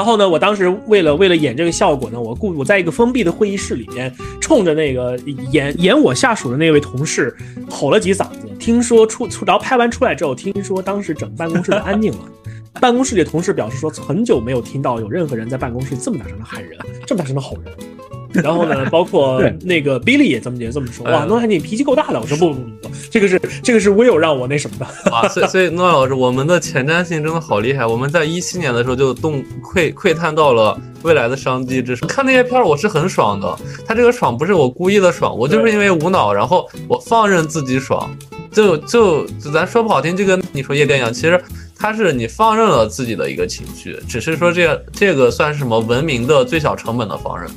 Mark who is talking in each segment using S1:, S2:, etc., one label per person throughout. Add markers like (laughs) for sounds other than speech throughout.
S1: 然后呢，我当时为了为了演这个效果呢，我故我在一个封闭的会议室里边，冲着那个演演我下属的那位同事吼了几嗓子。听说出出，然后拍完出来之后，听说当时整个办公室都安静了。(laughs) 办公室里的同事表示说，很久没有听到有任何人在办公室这么大声的喊人，这么大声的吼人。然后呢，包括那个 Billy 也这么也这么说，哇，诺亚你脾气够大的。我说不不不不，这个是这个是 Will 让我那什么的。
S2: 哇，所以所以诺亚老师，我们的前瞻性真的好厉害。我们在一七年的时候就洞窥窥探到了未来的商机之看那些片儿，我是很爽的。他这个爽不是我故意的爽，我就是因为无脑，然后我放任自己爽。就就咱说不好听，就跟你说夜店一样，其实他是你放任了自己的一个情绪，只是说这这个算是什么文明的最小成本的放任。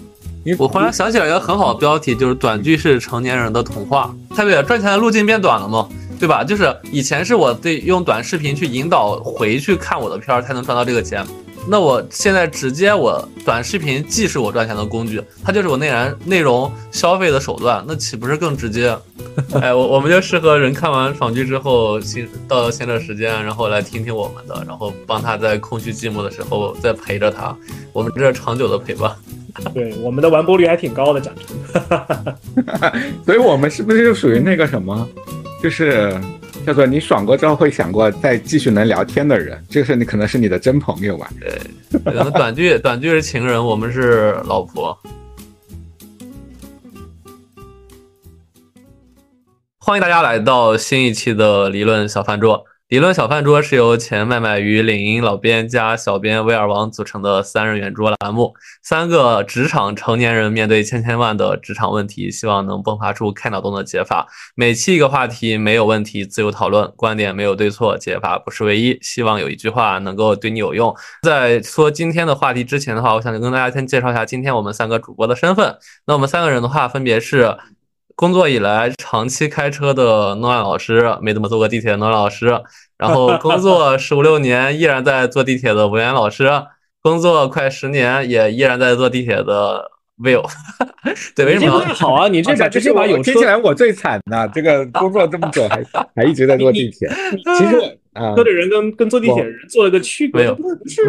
S2: 我忽然想起来一个很好的标题，就是短剧是成年人的童话。太对了赚钱的路径变短了嘛，对吧？就是以前是我得用短视频去引导回去看我的片儿才能赚到这个钱。那我现在直接我短视频既是我赚钱的工具，它就是我内燃内容消费的手段，那岂不是更直接？哎，我我们就适合人看完爽剧之后，新到闲着时间，然后来听听我们的，然后帮他在空虚寂寞的时候再陪着他，我们这长久的陪伴。(laughs)
S1: 对，我们的完播率还挺高的，讲真。(laughs)
S3: 所以我们是不是就属于那个什么，就是？叫做你爽过之后会想过再继续能聊天的人，这个是你可能是你的真朋友吧？
S2: 对，可能短剧 (laughs) 短剧是情人，我们是老婆。欢迎大家来到新一期的理论小饭桌。理论小饭桌是由前麦麦与领英老编加小编威尔王组成的三人圆桌栏目，三个职场成年人面对千千万的职场问题，希望能迸发出开脑洞的解法。每期一个话题，没有问题，自由讨论，观点没有对错，解法不是唯一。希望有一句话能够对你有用。在说今天的话题之前的话，我想跟大家先介绍一下今天我们三个主播的身份。那我们三个人的话，分别是。工作以来长期开车的诺亚老师，没怎么坐过地铁的诺亚老师，然后工作十五六年依然在坐地铁的文言老师，工作快十年也依然在坐地铁的 Will。(laughs) 对，为什么？
S1: 好啊，你这把这这把有
S3: 听起来我最惨的，这个工作这么久还还一直在坐地铁。(laughs) 其实。
S1: 车的人跟跟坐地铁人做了个区
S2: 别，没有，不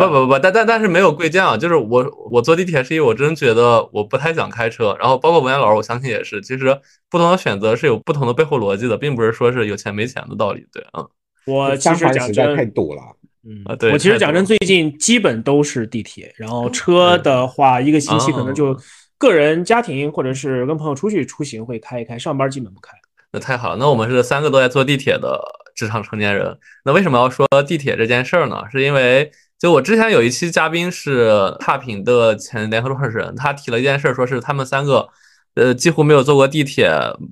S2: 不不，但但但是没有贵贱啊，就是我我坐地铁是因为我真觉得我不太想开车，然后包括文言老师，我相信也是，其实不同的选择是有不同的背后逻辑的，并不是说是有钱没钱的道理，对啊。
S1: 我其实讲真
S3: 太堵了，
S2: 嗯啊，对
S1: 我其实讲真，最近基本都是地铁，然后车的话，一个星期可能就个人家庭或者是跟朋友出去出行会开一开，上班基本不开。
S2: 那太好了，那我们是三个都在坐地铁的。职场成年人，那为什么要说地铁这件事儿呢？是因为就我之前有一期嘉宾是踏品的前联合创始人，他提了一件事，说是他们三个，呃，几乎没有坐过地铁，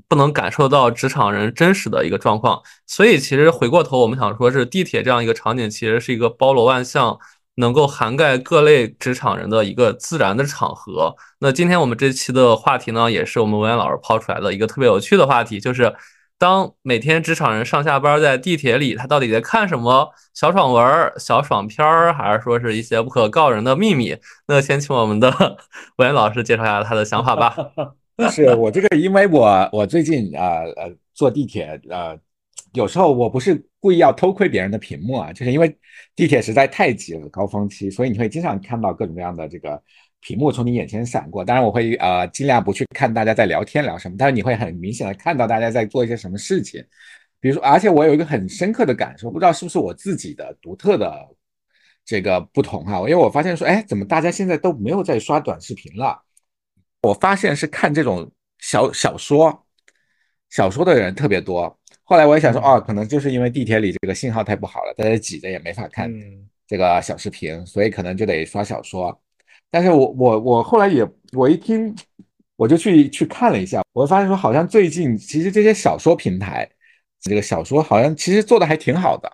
S2: 不能感受到职场人真实的一个状况。所以其实回过头，我们想说是地铁这样一个场景，其实是一个包罗万象，能够涵盖各类职场人的一个自然的场合。那今天我们这期的话题呢，也是我们文言老师抛出来的一个特别有趣的话题，就是。当每天职场人上下班在地铁里，他到底在看什么小爽文、小爽片儿，还是说是一些不可告人的秘密？那先请我们的 (laughs) 文老师介绍一下他的想法吧。(laughs)
S3: 是我这个，因为我我最近啊呃坐地铁呃，有时候我不是故意要偷窥别人的屏幕啊，就是因为地铁实在太挤了，高峰期，所以你会经常看到各种各样的这个。屏幕从你眼前闪过，当然我会呃尽量不去看大家在聊天聊什么，但是你会很明显的看到大家在做一些什么事情，比如说，而且我有一个很深刻的感受，不知道是不是我自己的独特的这个不同哈，因为我发现说，哎，怎么大家现在都没有在刷短视频了？我发现是看这种小小说，小说的人特别多。后来我也想说，哦，可能就是因为地铁里这个信号太不好了，大家挤着也没法看这个小视频，所以可能就得刷小说。但是我我我后来也我一听，我就去去看了一下，我发现说好像最近其实这些小说平台，这个小说好像其实做的还挺好的，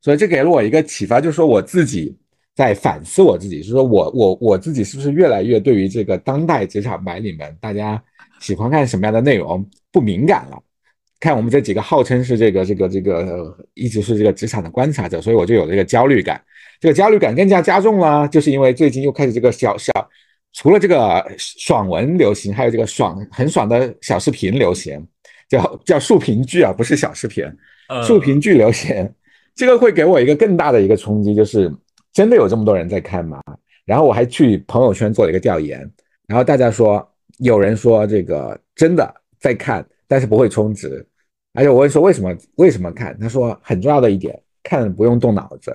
S3: 所以这给了我一个启发，就是说我自己在反思我自己，是说我我我自己是不是越来越对于这个当代职场白领们大家喜欢看什么样的内容不敏感了？看我们这几个号称是这个这个这个一直是这个职场的观察者，所以我就有这个焦虑感。这个焦虑感更加加重了，就是因为最近又开始这个小小，除了这个爽文流行，还有这个爽很爽的小视频流行，叫叫竖屏剧啊，不是小视频，竖屏剧流行，这个会给我一个更大的一个冲击，就是真的有这么多人在看吗？然后我还去朋友圈做了一个调研，然后大家说有人说这个真的在看，但是不会充值，而且我问说为什么为什么看，他说很重要的一点，看不用动脑子，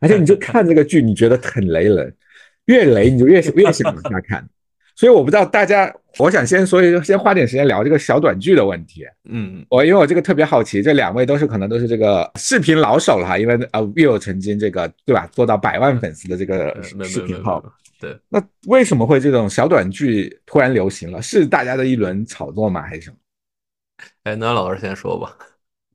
S3: 而且你就看这个剧，你觉得很雷人，越雷你就越越想往下看。所以我不知道大家，我想先说，先花点时间聊这个小短剧的问题。
S2: 嗯，
S3: 我因为我这个特别好奇，这两位都是可能都是这个视频老手了哈，因为呃，Will 曾经这个对吧，做到百万粉丝的这个视频号。
S2: 对，
S3: 那为什么会这种小短剧突然流行了？是大家的一轮炒作吗？还是什么？
S2: 哎，那老师先说吧。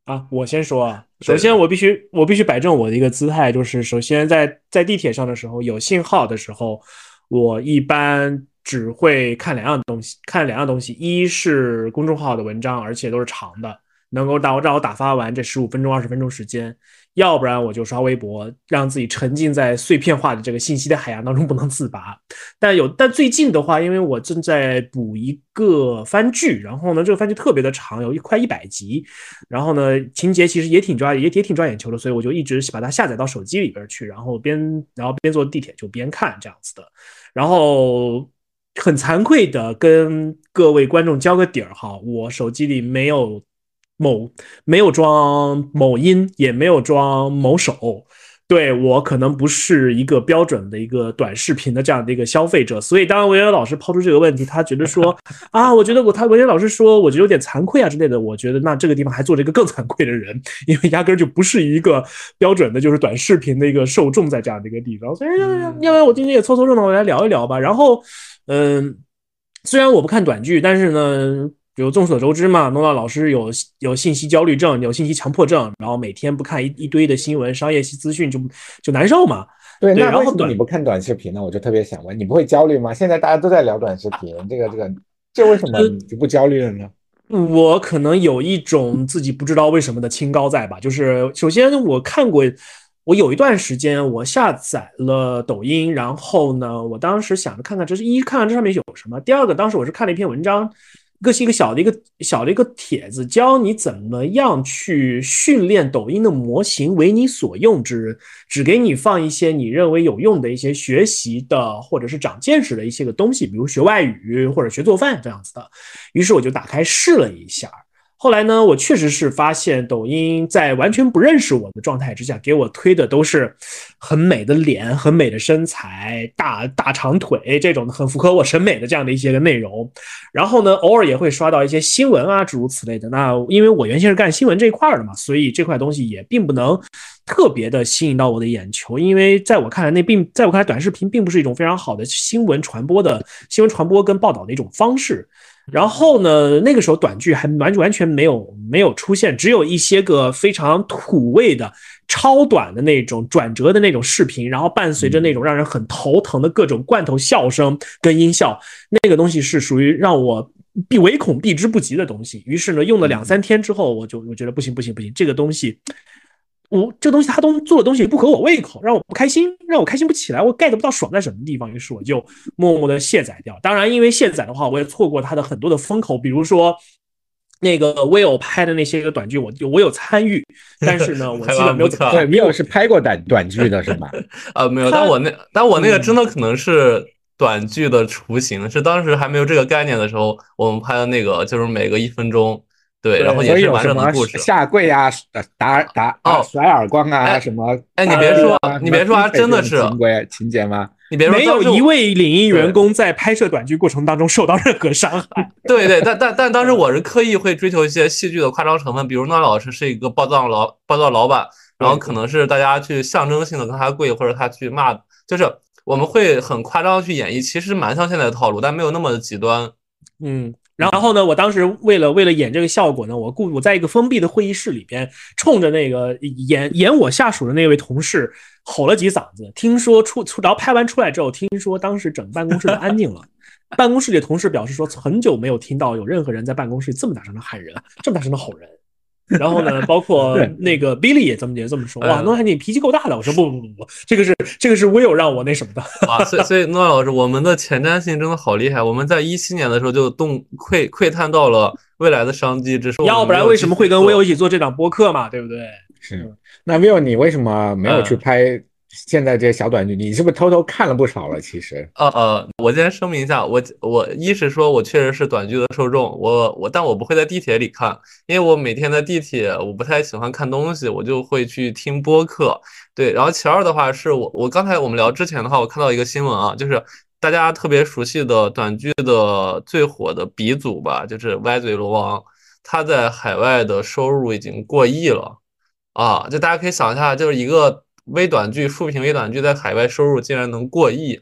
S1: 啊，我先说啊。首先，我必须我必须摆正我的一个姿态，就是首先在在地铁上的时候有信号的时候，我一般。只会看两样东西，看两样东西，一是公众号的文章，而且都是长的，能够让我让我打发完这十五分钟、二十分钟时间；要不然我就刷微博，让自己沉浸在碎片化的这个信息的海洋当中不能自拔。但有，但最近的话，因为我正在补一个番剧，然后呢，这个番剧特别的长，有一快一百集，然后呢，情节其实也挺抓，也也挺抓眼球的，所以我就一直把它下载到手机里边去，然后边然后边坐地铁就边看这样子的，然后。很惭愧的跟各位观众交个底儿哈，我手机里没有某没有装某音，也没有装某手，对我可能不是一个标准的一个短视频的这样的一个消费者，所以当文言老师抛出这个问题，他觉得说 (laughs) 啊，我觉得我他文言老师说，我觉得有点惭愧啊之类的，我觉得那这个地方还做了一个更惭愧的人，(laughs) 因为压根就不是一个标准的，就是短视频的一个受众在这样的一个地方，所以要不然我今天也凑凑热闹，我来聊一聊吧，然后。嗯，虽然我不看短剧，但是呢，比如众所周知嘛，诺诺老师有有信息焦虑症，有信息强迫症，然后每天不看一一堆的新闻、商业资讯就就难受嘛。
S3: 对，那为什么你不看短视频呢？我就特别想问，你不会焦虑吗？现在大家都在聊短视频，这个这个，这为什么你就不焦虑了呢？
S1: 我可能有一种自己不知道为什么的清高在吧，就是首先我看过。我有一段时间，我下载了抖音，然后呢，我当时想着看看这是一看看这上面有什么。第二个，当时我是看了一篇文章，一个是一个小的一个小的一个帖子，教你怎么样去训练抖音的模型为你所用之，只给你放一些你认为有用的一些学习的或者是长见识的一些个东西，比如学外语或者学做饭这样子的。于是我就打开试了一下。后来呢，我确实是发现抖音在完全不认识我的状态之下，给我推的都是很美的脸、很美的身材、大大长腿这种很符合我审美的这样的一些个内容。然后呢，偶尔也会刷到一些新闻啊，诸如此类的。那因为我原先是干新闻这一块的嘛，所以这块东西也并不能特别的吸引到我的眼球。因为在我看来，那并在我看来，短视频并不是一种非常好的新闻传播的新闻传播跟报道的一种方式。然后呢？那个时候短剧还完完全没有没有出现，只有一些个非常土味的超短的那种转折的那种视频，然后伴随着那种让人很头疼的各种罐头笑声跟音效，那个东西是属于让我避唯恐避之不及的东西。于是呢，用了两三天之后，我就我觉得不行不行不行，这个东西。我这东西他都做的东西不合我胃口，让我不开心，让我开心不起来，我 get 不到爽在什么地方，于是我就默默的卸载掉。当然，因为卸载的话，我也错过他的很多的风口，比如说那个 Will 拍的那些个短剧，我我有参与，(laughs) 但是呢，我基本没有。
S3: 对，Will 是拍过短短剧的是吗？(laughs)
S2: 啊，没有，但我那但我那个真的可能是短剧的雏形，是当时还没有这个概念的时候，我们拍的那个就是每个一分钟。对，然后也是完整的故事，
S3: 下跪啊，打打哦，甩耳光啊，什么？
S2: 哎，你别说，你别说啊，真的是
S3: 情节情节吗？
S2: 你别说，
S1: 没有一位领英员工在拍摄短剧过程当中受到任何伤害。(laughs)
S2: 对对，但但但当时我是刻意会追求一些戏剧的夸张成分，比如那老师是一个暴躁老暴躁老板，然后可能是大家去象征性的跟他跪，或者他去骂，就是我们会很夸张去演绎，其实蛮像现在的套路，但没有那么的极端。
S1: 嗯。然后呢，我当时为了为了演这个效果呢，我故我在一个封闭的会议室里边，冲着那个演演我下属的那位同事吼了几嗓子。听说出出，然后拍完出来之后，听说当时整个办公室都安静了。办公室里的同事表示说，很久没有听到有任何人在办公室这么大声的喊人，这么大声的吼人。然后呢，包括那个 Billy 也这么也这么说，哇，诺亚你脾气够大的。我说不不不不，这个是这个是 Will 让我那什么的。
S2: 啊，所以所以诺亚老师，我们的前瞻性真的好厉害。我们在一七年的时候就洞窥窥探到了未来的商机，只是
S1: 要不然为什么会跟 Will 一起做这档播客嘛，对不对？
S3: 是。那 Will 你为什么没有去拍现在这些小短剧，你是不是偷偷看了不少了？其实，
S2: 呃呃，我先声明一下，我我一是说我确实是短剧的受众，我我但我不会在地铁里看，因为我每天在地铁，我不太喜欢看东西，我就会去听播客。对，然后其二的话是我我刚才我们聊之前的话，我看到一个新闻啊，就是大家特别熟悉的短剧的最火的鼻祖吧，就是歪嘴龙王，他在海外的收入已经过亿了啊！就大家可以想一下，就是一个。微短剧、竖屏微短剧在海外收入竟然能过亿。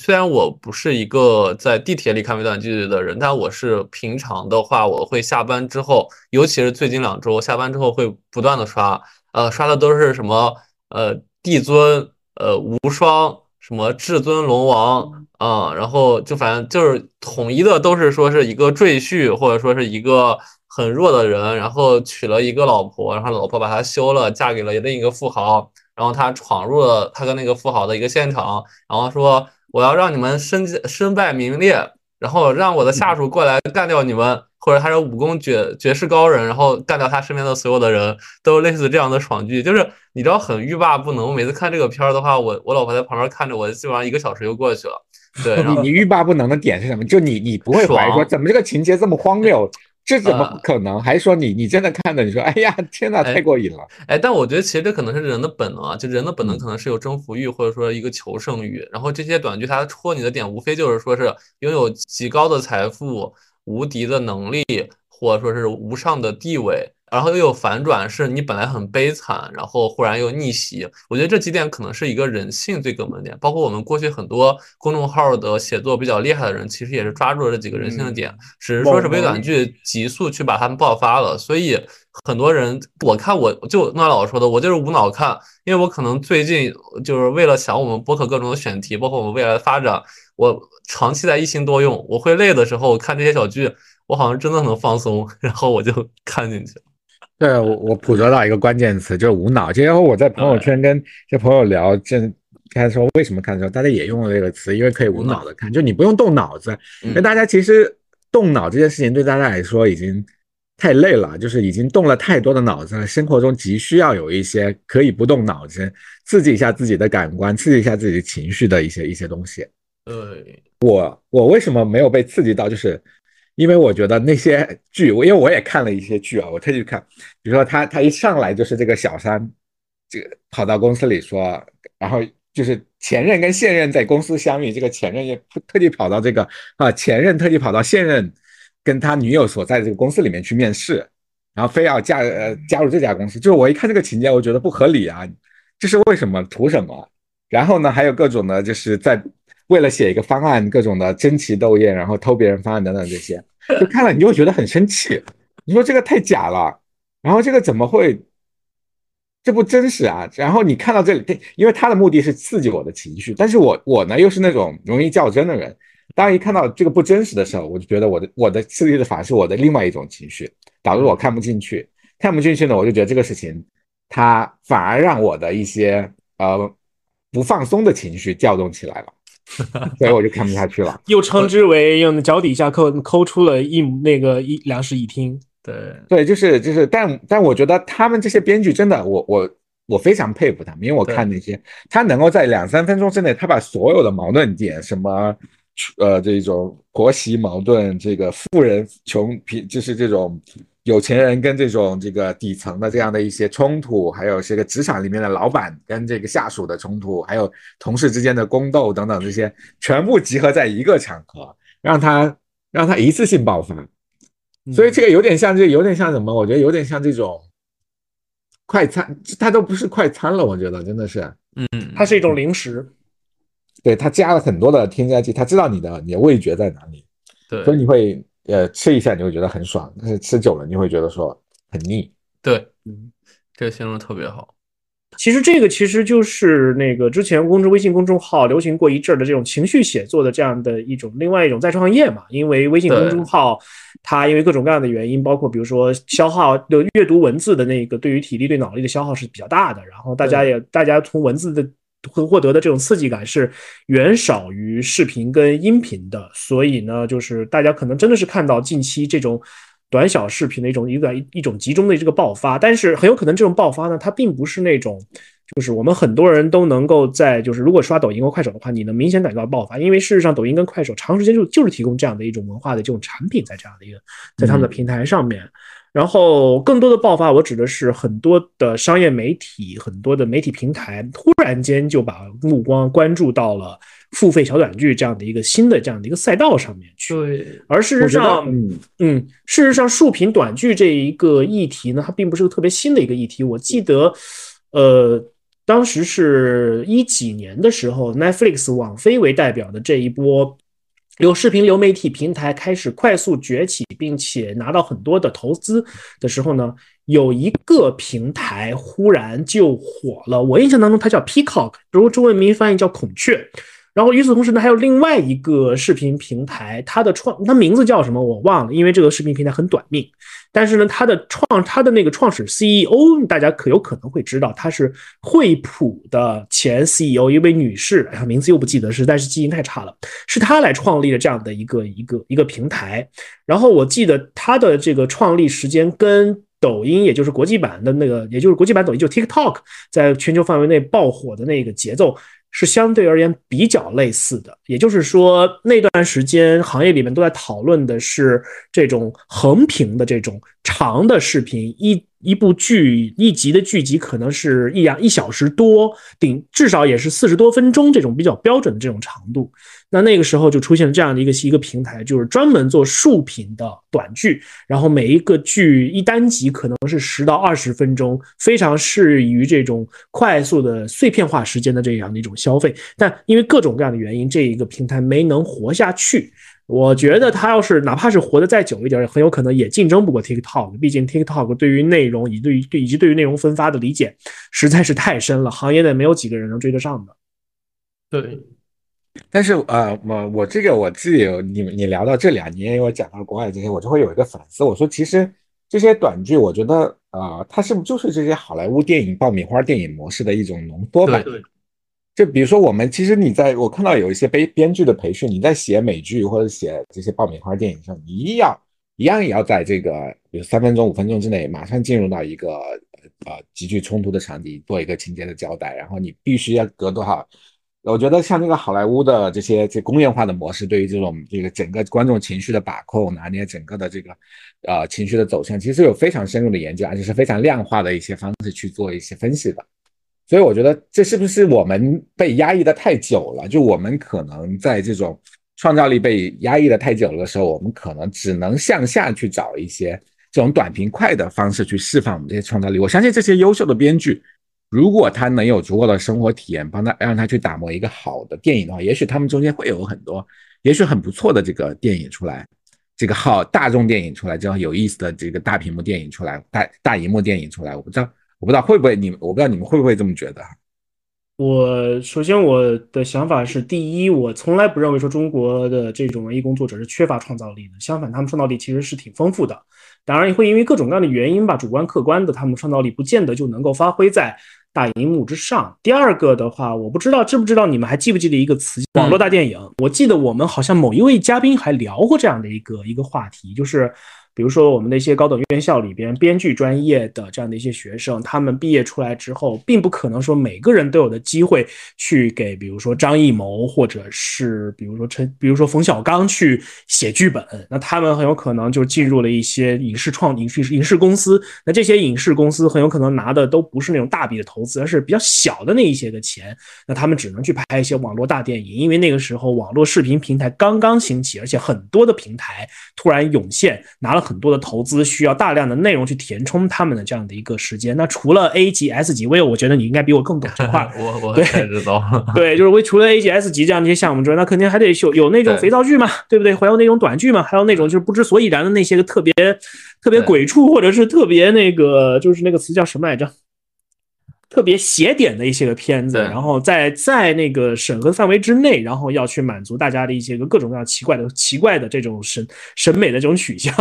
S2: 虽然我不是一个在地铁里看微短剧的人，但我是平常的话，我会下班之后，尤其是最近两周下班之后会不断的刷，呃，刷的都是什么呃帝尊、呃无双、什么至尊龙王啊，然后就反正就是统一的都是说是一个赘婿，或者说是一个很弱的人，然后娶了一个老婆，然后老婆把他休了，嫁给了另一个富豪。然后他闯入了他跟那个富豪的一个现场，然后说：“我要让你们身身败名裂，然后让我的下属过来干掉你们，或者他是武功绝绝世高人，然后干掉他身边的所有的人，都类似这样的爽剧，就是你知道很欲罢不能。我每次看这个片儿的话，我我老婆在旁边看着我，基本上一个小时就过去了。对，(laughs)
S3: 你你欲罢不能的点是什么？就你你不会怀疑说怎么这个情节这么荒谬？”这怎么可能？还说你你真的看的？你说哎呀，天哪，太过瘾了！
S2: 哎，但我觉得其实这可能是人的本能啊，就人的本能可能是有征服欲，或者说一个求胜欲。然后这些短剧它戳你的点，无非就是说是拥有极高的财富、无敌的能力，或者说是无上的地位。然后又有反转，是你本来很悲惨，然后忽然又逆袭。我觉得这几点可能是一个人性最根本点。包括我们过去很多公众号的写作比较厉害的人，其实也是抓住了这几个人性的点，只是说是微短剧急速去把他们爆发了。所以很多人，我看我就那老师说的，我就是无脑看，因为我可能最近就是为了想我们播客各种的选题，包括我们未来的发展，我长期在一心多用。我会累的时候看这些小剧，我好像真的能放松，然后我就 (laughs) 看进去了。
S3: 对我，我捕捉到一个关键词，就是无脑。然后我在朋友圈跟这朋友聊，这开始说为什么看的时候，大家也用了这个词，因为可以无脑的看，就你不用动脑子。因为大家其实动脑这件事情对大家来说已经太累了，就是已经动了太多的脑子了。生活中急需要有一些可以不动脑子，刺激一下自己的感官，刺激一下自己的情绪的一些一些东西。
S2: 对，
S3: 我我为什么没有被刺激到？就是。因为我觉得那些剧，我因为我也看了一些剧啊，我特意看，比如说他他一上来就是这个小三，这个跑到公司里说，然后就是前任跟现任在公司相遇，这个前任也特地跑到这个啊前任特地跑到现任跟他女友所在这个公司里面去面试，然后非要加呃加入这家公司，就是我一看这个情节，我觉得不合理啊，这是为什么图什么？然后呢还有各种的就是在。为了写一个方案，各种的争奇斗艳，然后偷别人方案等等这些，(laughs) 就看了你就会觉得很生气。你说这个太假了，然后这个怎么会，这不真实啊？然后你看到这里，因为他的目的是刺激我的情绪，但是我我呢又是那种容易较真的人，当一看到这个不真实的时候，我就觉得我的我的刺激的反而是我的另外一种情绪，导致我看不进去，看不进去呢，我就觉得这个事情，它反而让我的一些呃不放松的情绪调动起来了。(laughs) 所以我就看不下去了，(laughs)
S1: 又称之为用脚底下抠抠出了一那个一两室一厅。
S2: 对
S3: 对，就是就是，但但我觉得他们这些编剧真的，我我我非常佩服他们，因为我看那些他能够在两三分钟之内，他把所有的矛盾点，什么呃这种婆媳矛盾，这个富人穷贫，就是这种。有钱人跟这种这个底层的这样的一些冲突，还有这个职场里面的老板跟这个下属的冲突，还有同事之间的宫斗等等这些，全部集合在一个场合，让他让他一次性爆发。所以这个有点像，这有点像什么？我觉得有点像这种快餐，它都不是快餐了。我觉得真的是，
S2: 嗯，
S1: 它是一种零食。
S3: 对，它加了很多的添加剂，它知道你的你的味觉在哪里，
S2: 对，
S3: 所以你会。呃，吃一下你会觉得很爽，但是吃久了你会觉得说很腻。
S2: 对，嗯，这个形容特别好。
S1: 其实这个其实就是那个之前公众微信公众号流行过一阵的这种情绪写作的这样的一种另外一种再创业嘛。因为微信公众号它因为各种各样的原因，包括比如说消耗的阅读文字的那个对于体力对脑力的消耗是比较大的，然后大家也大家从文字的。会获得的这种刺激感是远少于视频跟音频的，所以呢，就是大家可能真的是看到近期这种短小视频的一种一个一种集中的这个爆发，但是很有可能这种爆发呢，它并不是那种就是我们很多人都能够在，就是如果刷抖音或快手的话，你能明显感觉到爆发，因为事实上抖音跟快手长时间就就是提供这样的一种文化的这种产品在这样的一个在他们的平台上面。然后更多的爆发，我指的是很多的商业媒体、很多的媒体平台突然间就把目光关注到了付费小短剧这样的一个新的这样的一个赛道上面去。
S2: 对，
S1: 而事实上，
S3: 嗯，
S1: 嗯，事实上，竖屏短剧这一个议题呢，它并不是个特别新的一个议题。我记得，呃，当时是一几年的时候，Netflix 网飞为代表的这一波。有视频流媒体平台开始快速崛起，并且拿到很多的投资的时候呢，有一个平台忽然就火了。我印象当中，它叫 Peacock，如果中文名翻译叫孔雀。然后与此同时呢，还有另外一个视频平台，它的创它名字叫什么我忘了，因为这个视频平台很短命。但是呢，它的创它的那个创始 CEO，大家可有可能会知道，她是惠普的前 CEO，一位女士，哎呀，名字又不记得，实在是记性太差了。是她来创立了这样的一个一个一个平台。然后我记得她的这个创立时间跟抖音，也就是国际版的那个，也就是国际版抖音，就 TikTok 在全球范围内爆火的那个节奏。是相对而言比较类似的，也就是说，那段时间行业里面都在讨论的是这种横屏的这种长的视频，一一部剧一集的剧集可能是一两一小时多，顶至少也是四十多分钟这种比较标准的这种长度。那那个时候就出现了这样的一个一个平台，就是专门做竖屏的短剧，然后每一个剧一单集可能是十到二十分钟，非常适于这种快速的碎片化时间的这样的一种消费。但因为各种各样的原因，这一个平台没能活下去。我觉得他要是哪怕是活得再久一点，很有可能也竞争不过 TikTok。毕竟 TikTok 对于内容以对于对以及对于内容分发的理解实在是太深了，行业内没有几个人能追得上的。
S2: 对。
S3: 但是呃，我我这个我自己有你你聊到这里啊，你也有讲到国外这些，我就会有一个反思。我说其实这些短剧，我觉得啊，它是不是就是这些好莱坞电影爆米花电影模式的一种浓缩版？
S2: 对。
S3: 就比如说我们其实你在我看到有一些编编剧的培训，你在写美剧或者写这些爆米花电影上，你一样一样也要在这个比如三分钟五分钟之内马上进入到一个呃极具冲突的场景，做一个情节的交代，然后你必须要隔多少？我觉得像这个好莱坞的这些这工业化的模式，对于这种这个整个观众情绪的把控、拿捏整个的这个呃情绪的走向，其实有非常深入的研究，而且是非常量化的一些方式去做一些分析的。所以我觉得这是不是我们被压抑的太久了？就我们可能在这种创造力被压抑的太久了的时候，我们可能只能向下去找一些这种短平快的方式去释放我们这些创造力。我相信这些优秀的编剧。如果他能有足够的生活体验，帮他让他去打磨一个好的电影的话，也许他们中间会有很多，也许很不错的这个电影出来，这个好大众电影出来，这样有意思的这个大屏幕电影出来，大大荧幕电影出来，我不知道，我不知道会不会你，我不知道你们会不会这么觉得。
S1: 我首先我的想法是，第一，我从来不认为说中国的这种文艺工作者是缺乏创造力的，相反，他们创造力其实是挺丰富的。当然，也会因为各种各样的原因吧，主观客观的，他们创造力不见得就能够发挥在。大荧幕之上。第二个的话，我不知道知不知道你们还记不记得一个词“网络大电影”？我记得我们好像某一位嘉宾还聊过这样的一个一个话题，就是。比如说，我们那些高等院校里边编剧专业的这样的一些学生，他们毕业出来之后，并不可能说每个人都有的机会去给，比如说张艺谋，或者是比如说陈，比如说冯小刚去写剧本。那他们很有可能就进入了一些影视创影视影视公司。那这些影视公司很有可能拿的都不是那种大笔的投资，而是比较小的那一些的钱。那他们只能去拍一些网络大电影，因为那个时候网络视频平台刚刚兴起，而且很多的平台突然涌现，拿了。很多的投资需要大量的内容去填充他们的这样的一个时间。那除了 A 级、S 级，我我觉得你应该比我更懂这块。(laughs)
S2: 我我
S1: 对
S2: 知道，(laughs)
S1: 对，就是为除了 A 级、S 级这样的一些项目之外，那肯定还得有有那种肥皂剧嘛，对不对？还有那种短剧嘛，还有那种就是不知所以然的那些个特别特别鬼畜，或者是特别那个就是那个词叫什么来着？特别写点的一些个片子，然后在在那个审核范围之内，然后要去满足大家的一些个各种各样奇怪的奇怪的这种审审美的这种取向，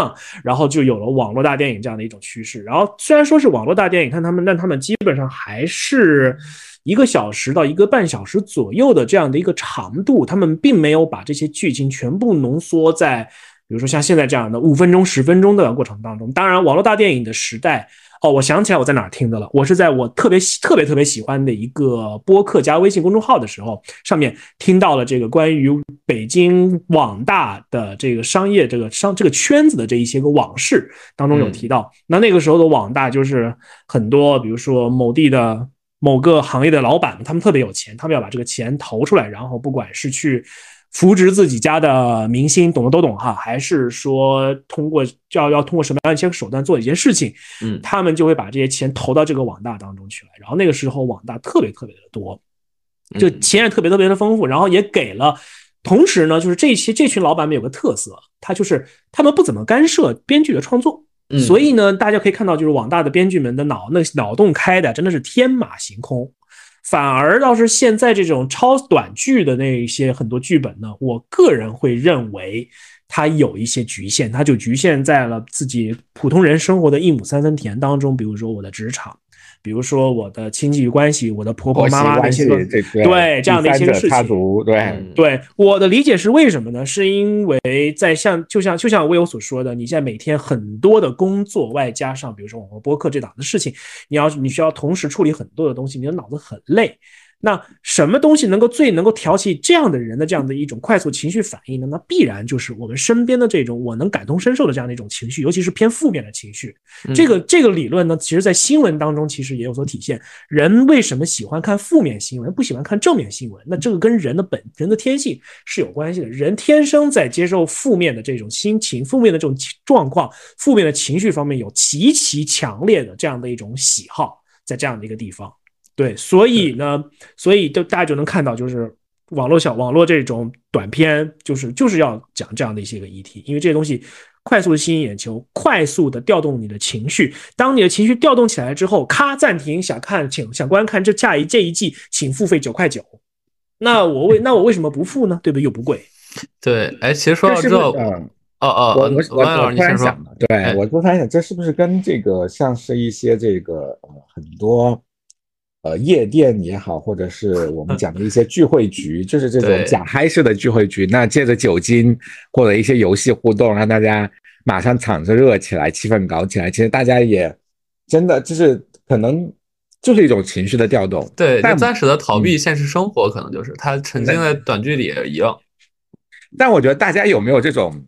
S1: 然后就有了网络大电影这样的一种趋势。然后虽然说是网络大电影，看他们，但他们基本上还是一个小时到一个半小时左右的这样的一个长度，他们并没有把这些剧情全部浓缩在，比如说像现在这样的五分钟、十分钟的过程当中。当然，网络大电影的时代。哦，我想起来我在哪儿听的了，我是在我特别喜特别特别喜欢的一个播客加微信公众号的时候，上面听到了这个关于北京网大的这个商业这个商这个圈子的这一些个往事当中有提到，那那个时候的网大就是很多，比如说某地的某个行业的老板，他们特别有钱，他们要把这个钱投出来，然后不管是去。扶植自己家的明星，懂的都懂哈，还是说通过要要通过什么样一些手段做一件事情，
S2: 嗯，
S1: 他们就会把这些钱投到这个网大当中去了。然后那个时候网大特别特别的多，就钱也特别特别的丰富，然后也给了。同时呢，就是这些这群老板们有个特色，他就是他们不怎么干涉编剧的创作，所以呢，大家可以看到，就是网大的编剧们的脑那脑洞开的真的是天马行空。反而倒是现在这种超短剧的那一些很多剧本呢，我个人会认为它有一些局限，它就局限在了自己普通人生活的一亩三分田当中，比如说我的职场。比如说我的亲戚关系，我的婆婆妈妈
S3: 的
S1: 一些，对这样的一些事情，
S3: 对
S1: 对，我的理解是为什么呢？是因为在像就像就像我有所说的，你现在每天很多的工作，外加上比如说网络播客这档的事情，你要你需要同时处理很多的东西，你的脑子很累。那什么东西能够最能够挑起这样的人的这样的一种快速情绪反应呢？那必然就是我们身边的这种我能感同身受的这样的一种情绪，尤其是偏负面的情绪。这个这个理论呢，其实在新闻当中其实也有所体现。人为什么喜欢看负面新闻，不喜欢看正面新闻？那这个跟人的本人的天性是有关系的。人天生在接受负面的这种心情、负面的这种状况、负面的情绪方面有极其强烈的这样的一种喜好，在这样的一个地方。对，所以呢，所以就大家就能看到，就是网络小网络这种短片，就是就是要讲这样的一些个议题，因为这些东西快速的吸引眼球，快速的调动你的情绪。当你的情绪调动起来之后，咔暂停，想看，请想观看这下一这一季，请付费九块九。那我为那我为什么不付呢？对不对？又不贵。(laughs)
S2: 对，哎，其实说到这，哦哦，
S3: 我我我突然
S2: 想
S3: 对我突然想，这是不是跟这个像是一些这个呃很多。呃，夜店也好，或者是我们讲的一些聚会局，就是这种假嗨式的聚会局。那借着酒精或者一些游戏互动，让大家马上场子热起来，气氛搞起来。其实大家也真的就是可能就是一种情绪的调动。
S2: 对，但暂时的逃避现实生活，可能就是他沉浸在短剧里也一样。
S3: 但我觉得大家有没有这种，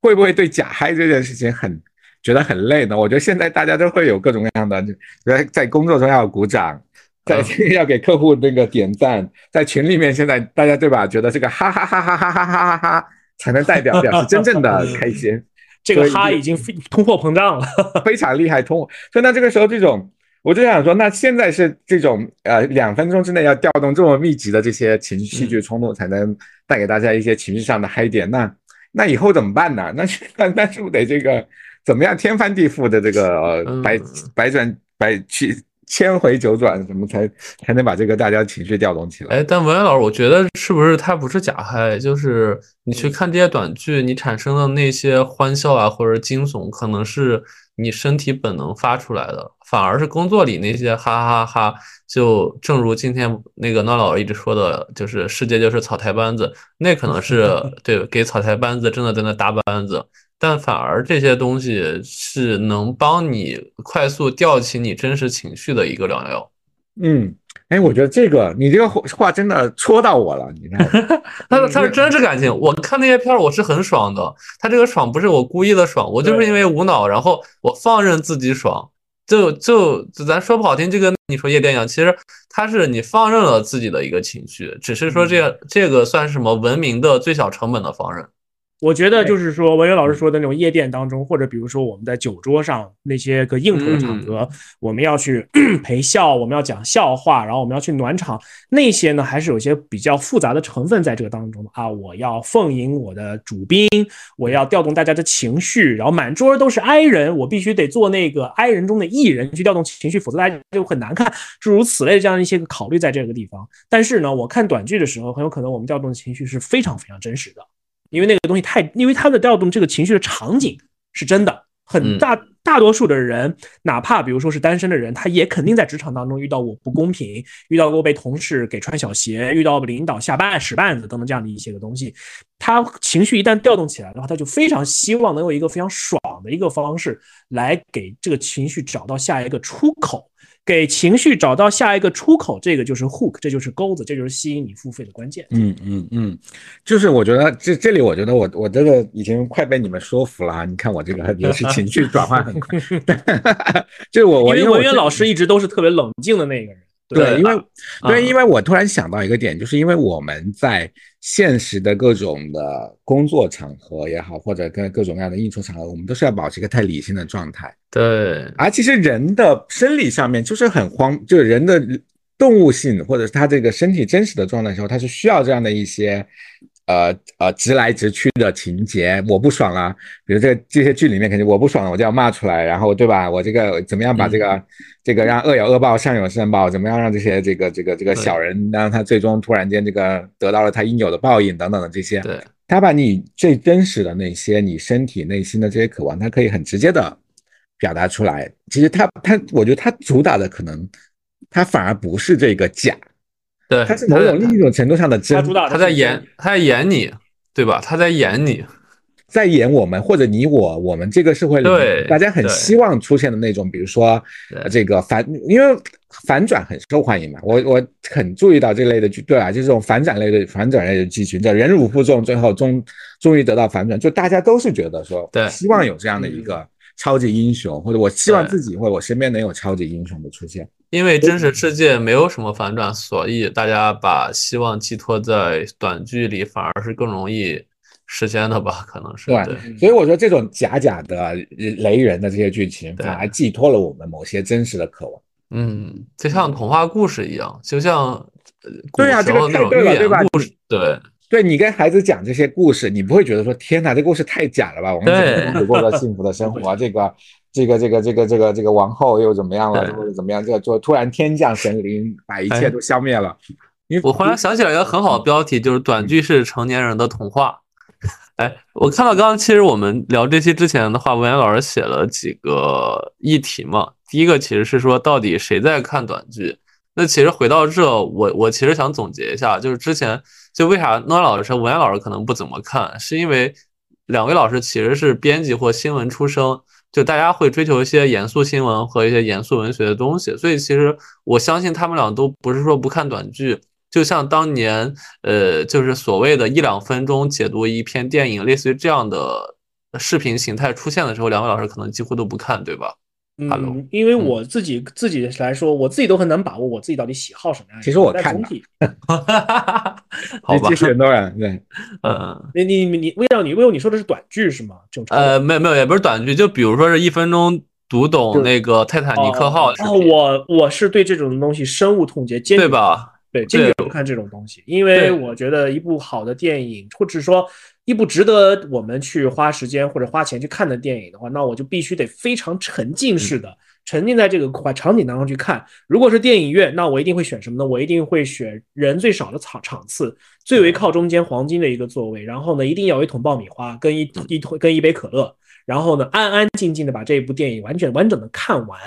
S3: 会不会对假嗨这件事情很？觉得很累呢。我觉得现在大家都会有各种各样的，在在工作中要鼓掌，在 (laughs) 要给客户那个点赞，在群里面现在大家对吧？觉得这个哈哈哈哈哈哈哈哈哈才能代表表示真正的开心。
S1: 这个哈已经通货膨胀了，
S3: 非常厉害通。所以那这个时候这种，我就想说，那现在是这种呃两分钟之内要调动这么密集的这些情绪剧冲动，才能带给大家一些情绪上的嗨点。那那以后怎么办呢？那那那是不是得这个？怎么样天翻地覆的这个百百转百去千回九转，怎么才才能把这个大家情绪调动起来？
S2: 哎，但文渊老师，我觉得是不是他不是假嗨？就是你去看这些短剧，你产生的那些欢笑啊，或者惊悚，可能是你身体本能发出来的，反而是工作里那些哈哈哈哈。就正如今天那个闹老师一直说的，就是世界就是草台班子，那可能是 (laughs) 对给草台班子真的在那搭班子。但反而这些东西是能帮你快速调起你真实情绪的一个良药。
S3: 嗯，哎，我觉得这个你这个话真的戳到我了。你看，(laughs)
S2: 他他是真实感情。我看那些片儿，我是很爽的。他这个爽不是我故意的爽，我就是因为无脑，然后我放任自己爽。就就咱说不好听，就跟你说夜店一样，其实他是你放任了自己的一个情绪，只是说这这个算是什么文明的最小成本的放任。
S1: 我觉得就是说，文渊老师说的那种夜店当中，或者比如说我们在酒桌上那些个应酬的场合，我们要去 (clears throat) 陪笑，我们要讲笑话，然后我们要去暖场，那些呢还是有些比较复杂的成分在这个当中啊。我要奉迎我的主宾，我要调动大家的情绪，然后满桌都是 I 人，我必须得做那个 I 人中的 E 人去调动情绪，否则大家就很难看，诸如此类的这样一些个考虑在这个地方。但是呢，我看短剧的时候，很有可能我们调动的情绪是非常非常真实的。因为那个东西太，因为它的调动这个情绪的场景是真的，很大大多数的人，哪怕比如说是单身的人，他也肯定在职场当中遇到过不公平，遇到过被同事给穿小鞋，遇到领导下绊使绊子等等这样的一些个东西。他情绪一旦调动起来的话，他就非常希望能有一个非常爽的一个方式来给这个情绪找到下一个出口。给情绪找到下一个出口，这个就是 hook，这就是钩子，这就是吸引你付费的关键。
S3: 嗯嗯嗯，就是我觉得这这里，我觉得我我这个已经快被你们说服了。你看我这个 (laughs) 也是情绪转换很快，(laughs) 就我我
S1: 因为文渊老师一直都是特别冷静的那个人。
S3: 对，因为对，因为我突然想到一个点，就是因为我们在现实的各种的工作场合也好，或者跟各种各样的应酬场合，我们都是要保持一个太理性的状态。
S2: 对，
S3: 而其实人的生理上面就是很慌，就是人的动物性或者是他这个身体真实的状态时候，他是需要这样的一些。呃呃，直来直去的情节，我不爽啊！比如这这些剧里面，肯定我不爽了，我就要骂出来，然后对吧？我这个怎么样把这个这个让恶有恶报，善有善报，怎么样让这些这个这个这个小人，让他最终突然间这个得到了他应有的报应等等的这些，
S2: 对，
S3: 他把你最真实的那些你身体内心的这些渴望，他可以很直接的表达出来。其实他他，我觉得他主打的可能他反而不是这个假。
S2: 对，
S3: 他是某种另一种程度上的真，
S2: 他在演，他在演你，对吧？他在演你，
S3: 在演我们或者你我，我们这个社会里，
S2: 对，
S3: 大家很希望出现的那种，比如说这个反，因为反转很受欢迎嘛。我我很注意到这类的剧，对啊，就这种反转类的反转类的剧情，叫忍辱负重，最后终终于得到反转，就大家都是觉得说，
S2: 对，
S3: 希望有这样的一个超级英雄，或者我希望自己或者我身边能有超级英雄的出现。
S2: 因为真实世界没有什么反转，所以大家把希望寄托在短剧里，反而是更容易实现的吧？可能是
S3: 对。所以我说这种假假的雷人的这些剧情，反而寄托了我们某些真实的渴望。
S2: 嗯，就像童话故事一样，就像
S3: 对呀，这个太对了，对吧？
S2: 故事对。
S3: 对你跟孩子讲这些故事，你不会觉得说天哪，这故事太假了吧？我们怎么过了 (laughs) 幸福的生活？(laughs) 这个。这个这个这个这个这个王后又怎么样了，或者怎么样？这个做突然天降神灵，把一切都消灭了。
S2: 我忽然想起来一个很好的标题，就是短剧是成年人的童话。哎，我看到刚刚其实我们聊这期之前的话，文言老师写了几个议题嘛。第一个其实是说到底谁在看短剧？那其实回到这，我我其实想总结一下，就是之前就为啥诺老师说文言老师可能不怎么看，是因为两位老师其实是编辑或新闻出身。就大家会追求一些严肃新闻和一些严肃文学的东西，所以其实我相信他们俩都不是说不看短剧。就像当年，呃，就是所谓的一两分钟解读一篇电影，类似于这样的视频形态出现的时候，两位老师可能几乎都不看，对吧？
S1: 嗯，因为我自己自己来说，我自己都很难把握我自己到底喜好什么样。
S3: 其实我看
S1: 总体，
S2: 好吧，
S3: 很多人对，
S2: 嗯，
S1: 你你你，魏导，你魏导，你说的是短剧是吗？正常。
S2: 呃，没有没有，也不是短剧，就比如说是一分钟读懂那个泰坦尼克号。
S1: 哦，我我是对这种东西深恶痛绝，坚
S2: 对吧？
S1: 对，坚决不看这种东西，因为我觉得一部好的电影，或者说。一部值得我们去花时间或者花钱去看的电影的话，那我就必须得非常沉浸式的沉浸在这个场景当中去看。如果是电影院，那我一定会选什么呢？我一定会选人最少的场场次，最为靠中间黄金的一个座位。然后呢，一定要有一桶爆米花跟一一桶跟一杯可乐。然后呢，安安静静的把这部电影完全完整的看完。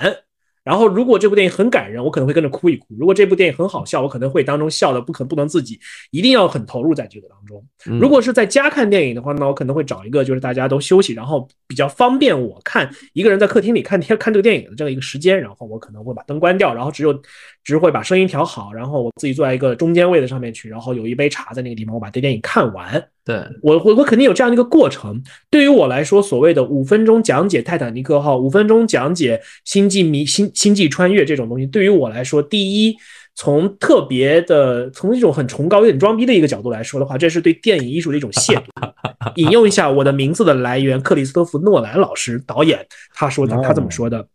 S1: 然后，如果这部电影很感人，我可能会跟着哭一哭；如果这部电影很好笑，我可能会当中笑的不可不能自己，一定要很投入在这个当中。如果是在家看电影的话，那我可能会找一个就是大家都休息，然后比较方便我看一个人在客厅里看天 (laughs) 看这个电影的这样一个时间，然后我可能会把灯关掉，然后只有只会把声音调好，然后我自己坐在一个中间位的上面去，然后有一杯茶在那个地方，我把这电影看完。
S2: 对
S1: 我，我我肯定有这样的一个过程。对于我来说，所谓的五分钟讲解泰坦尼克号，五分钟讲解星际迷星星际穿越这种东西，对于我来说，第一，从特别的，从一种很崇高、有点装逼的一个角度来说的话，这是对电影艺术的一种亵渎。(laughs) 引用一下我的名字的来源，克里斯托弗·诺兰老师导演，他说的，他怎么说的？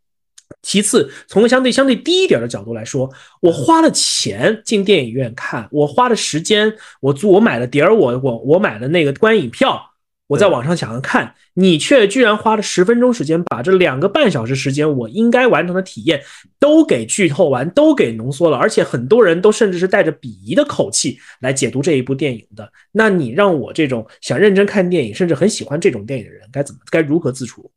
S1: 其次，从相对相对低一点的角度来说，我花了钱进电影院看，我花了时间，我租我买了碟儿，我我我买了那个观影票，我在网上想要看，你却居然花了十分钟时间，把这两个半小时时间我应该完成的体验都给剧透完，都给浓缩了，而且很多人都甚至是带着鄙夷的口气来解读这一部电影的，那你让我这种想认真看电影，甚至很喜欢这种电影的人，该怎么该如何自处？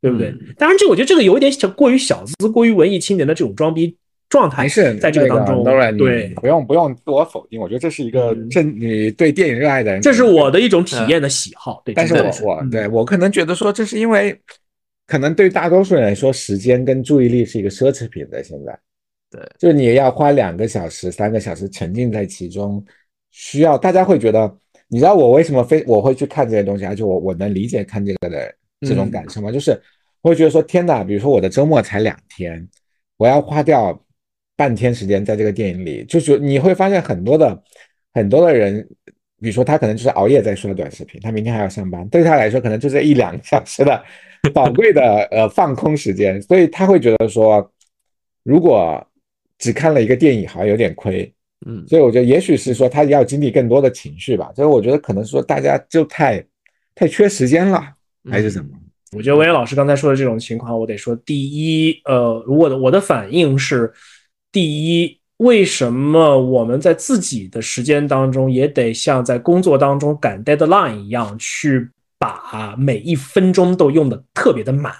S1: 对不对？当然，这我觉得这个有一点小过于小资、过于文艺青年的这种装逼状态
S3: 是，
S1: 在这个当中，
S3: 当然
S1: 对，
S3: 不用不用自我否定，我觉得这是一个
S1: 嗯
S3: 正你对电影热爱的人，
S1: 这是我的一种体验的喜好。对，
S3: 但是我我对我可能觉得说，这是因为可能对大多数人来说，时间跟注意力是一个奢侈品的。现在，
S2: 对，
S3: 就你要花两个小时、三个小时沉浸在其中，需要大家会觉得，你知道我为什么非我会去看这些东西，而且我我能理解看这个的这种感受吗？就是我会觉得说，天哪，比如说我的周末才两天，我要花掉半天时间在这个电影里，就是你会发现很多的很多的人。比如说，他可能就是熬夜在刷短视频，他明天还要上班，对他来说可能就是一两个小时的宝贵的呃放空时间，所以他会觉得说，如果只看了一个电影，好像有点亏。
S2: 嗯，
S3: 所以我觉得也许是说他要经历更多的情绪吧，所以我觉得可能说大家就太太缺时间了，还是怎么？
S1: 我觉得文言老师刚才说的这种情况，我得说，第一，呃，我的我的反应是，第一。为什么我们在自己的时间当中也得像在工作当中赶 deadline 一样，去把每一分钟都用的特别的满？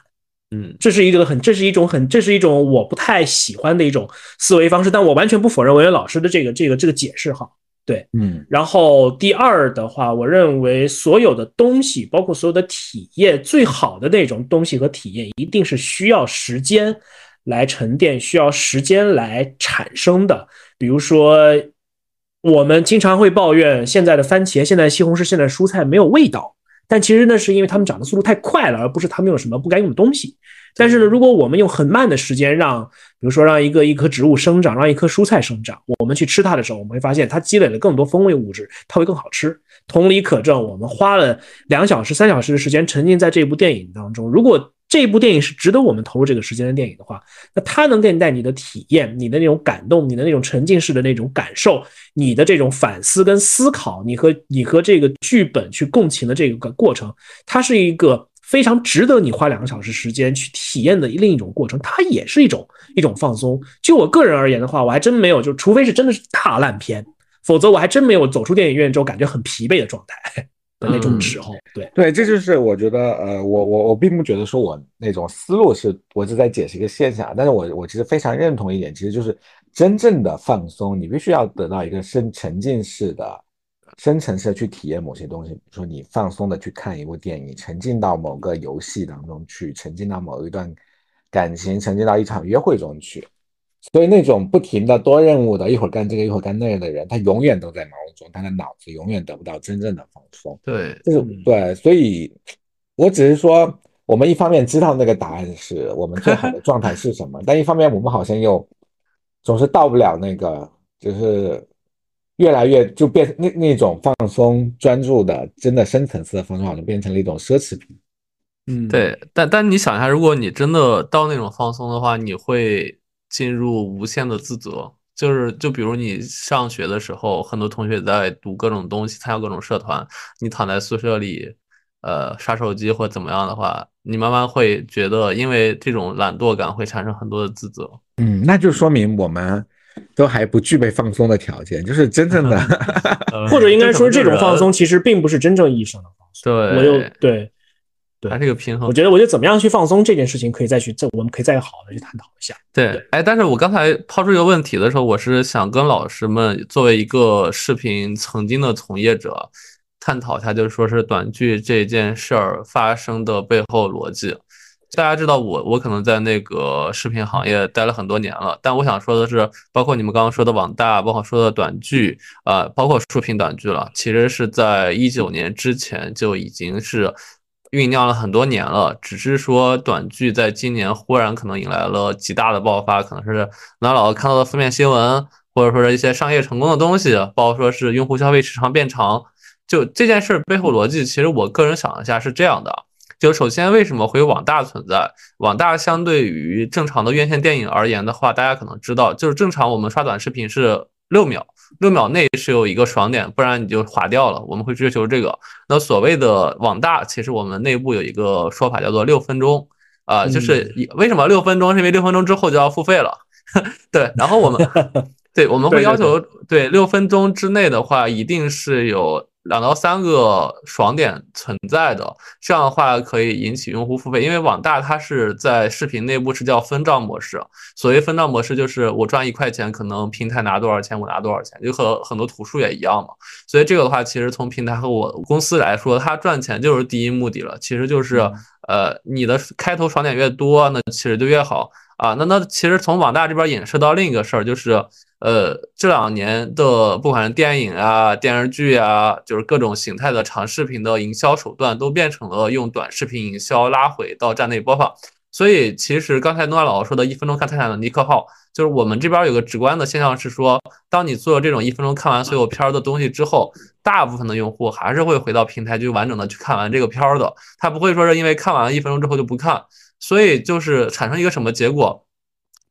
S2: 嗯，
S1: 这是一个很，这是一种很，这是一种我不太喜欢的一种思维方式。但我完全不否认文渊老师的这个这个这个解释哈。对，
S3: 嗯。
S1: 然后第二的话，我认为所有的东西，包括所有的体验，最好的那种东西和体验，一定是需要时间。来沉淀需要时间来产生的，比如说，我们经常会抱怨现在的番茄、现在西红柿、现在蔬菜没有味道，但其实那是因为它们长的速度太快了，而不是它们有什么不该用的东西。但是呢，如果我们用很慢的时间让，比如说让一个一棵植物生长，让一棵蔬菜生长，我们去吃它的时候，我们会发现它积累了更多风味物质，它会更好吃。同理可证，我们花了两小时、三小时的时间沉浸在这部电影当中，如果这部电影是值得我们投入这个时间的电影的话，那它能给你带你的体验、你的那种感动、你的那种沉浸式的那种感受、你的这种反思跟思考，你和你和这个剧本去共情的这个过程，它是一个非常值得你花两个小时时间去体验的另一种过程。它也是一种一种放松。就我个人而言的话，我还真没有，就除非是真的是大烂片，否则我还真没有走出电影院之后感觉很疲惫的状态。的那种时候，对
S3: 对，这就是我觉得，呃，我我我并不觉得说我那种思路是我是在解释一个现象，但是我我其实非常认同一点，其实就是真正的放松，你必须要得到一个深沉浸式的、深层次的去体验某些东西，比如说你放松的去看一部电影，沉浸到某个游戏当中去，沉浸到某一段感情，沉浸到一场约会中去。所以那种不停的多任务的，一会儿干这个，一会儿干那个的人，他永远都在忙碌中，他的脑子永远得不到真正的放松。
S2: 对，
S3: 就是对，所以我只是说，我们一方面知道那个答案是我们最好的状态是什么，(laughs) 但一方面我们好像又总是到不了那个，就是越来越就变那那种放松、专注的，真的深层次的放松，好像变成了一种奢侈品。
S1: 嗯，
S2: 对，但但你想一下，如果你真的到那种放松的话，你会。进入无限的自责，就是就比如你上学的时候，很多同学在读各种东西，参加各种社团，你躺在宿舍里，呃，刷手机或怎么样的话，你慢慢会觉得，因为这种懒惰感会产生很多的自责。
S3: 嗯，那就说明我们都还不具备放松的条件，就是真正的，(laughs)
S1: 或者应该说这种放松其实并不是真正意义上的放松。
S2: 对，
S1: 我又对。
S2: 它这个平衡，
S1: 我觉得，我觉得怎么样去放松这件事情，可以再去，这我们可以再好的去探讨一下。
S2: 对，哎，但是我刚才抛出一个问题的时候，我是想跟老师们作为一个视频曾经的从业者，探讨一下，就是说是短剧这件事儿发生的背后逻辑。大家知道我，我可能在那个视频行业待了很多年了，但我想说的是，包括你们刚刚说的网大，包括说的短剧，啊，包括竖屏短剧了，其实是在一九年之前就已经是。酝酿了很多年了，只是说短剧在今年忽然可能迎来了极大的爆发，可能是南老看到的负面新闻，或者说是一些商业成功的东西，包括说是用户消费时长变长。就这件事背后逻辑，其实我个人想一下是这样的：就首先为什么会有网大存在？网大相对于正常的院线电影而言的话，大家可能知道，就是正常我们刷短视频是六秒。六秒内是有一个爽点，不然你就划掉了。我们会追求这个。那所谓的网大，其实我们内部有一个说法叫做六分钟，啊，就是为什么六分钟？是因为六分钟之后就要付费了。(laughs) 对，然后我们 (laughs) 对我们会要求，对六分钟之内的话，一定是有两到三个爽点存在的，这样的话可以引起用户付费。因为网大它是在视频内部是叫分账模式，所谓分账模式就是我赚一块钱，可能平台拿多少钱，我拿多少钱，就和很多图书也一样嘛。所以这个的话，其实从平台和我公司来说，它赚钱就是第一目的了。其实就是呃，你的开头爽点越多，那其实就越好啊。那那其实从网大这边引申到另一个事儿就是。呃，这两年的不管是电影啊、电视剧啊，就是各种形态的长视频的营销手段，都变成了用短视频营销拉回到站内播放。所以，其实刚才诺亚老师说的一分钟看泰坦尼克号，就是我们这边有个直观的现象是说，当你做了这种一分钟看完所有片儿的东西之后，大部分的用户还是会回到平台去完整的去看完这个片儿的，他不会说是因为看完了一分钟之后就不看。所以，就是产生一个什么结果？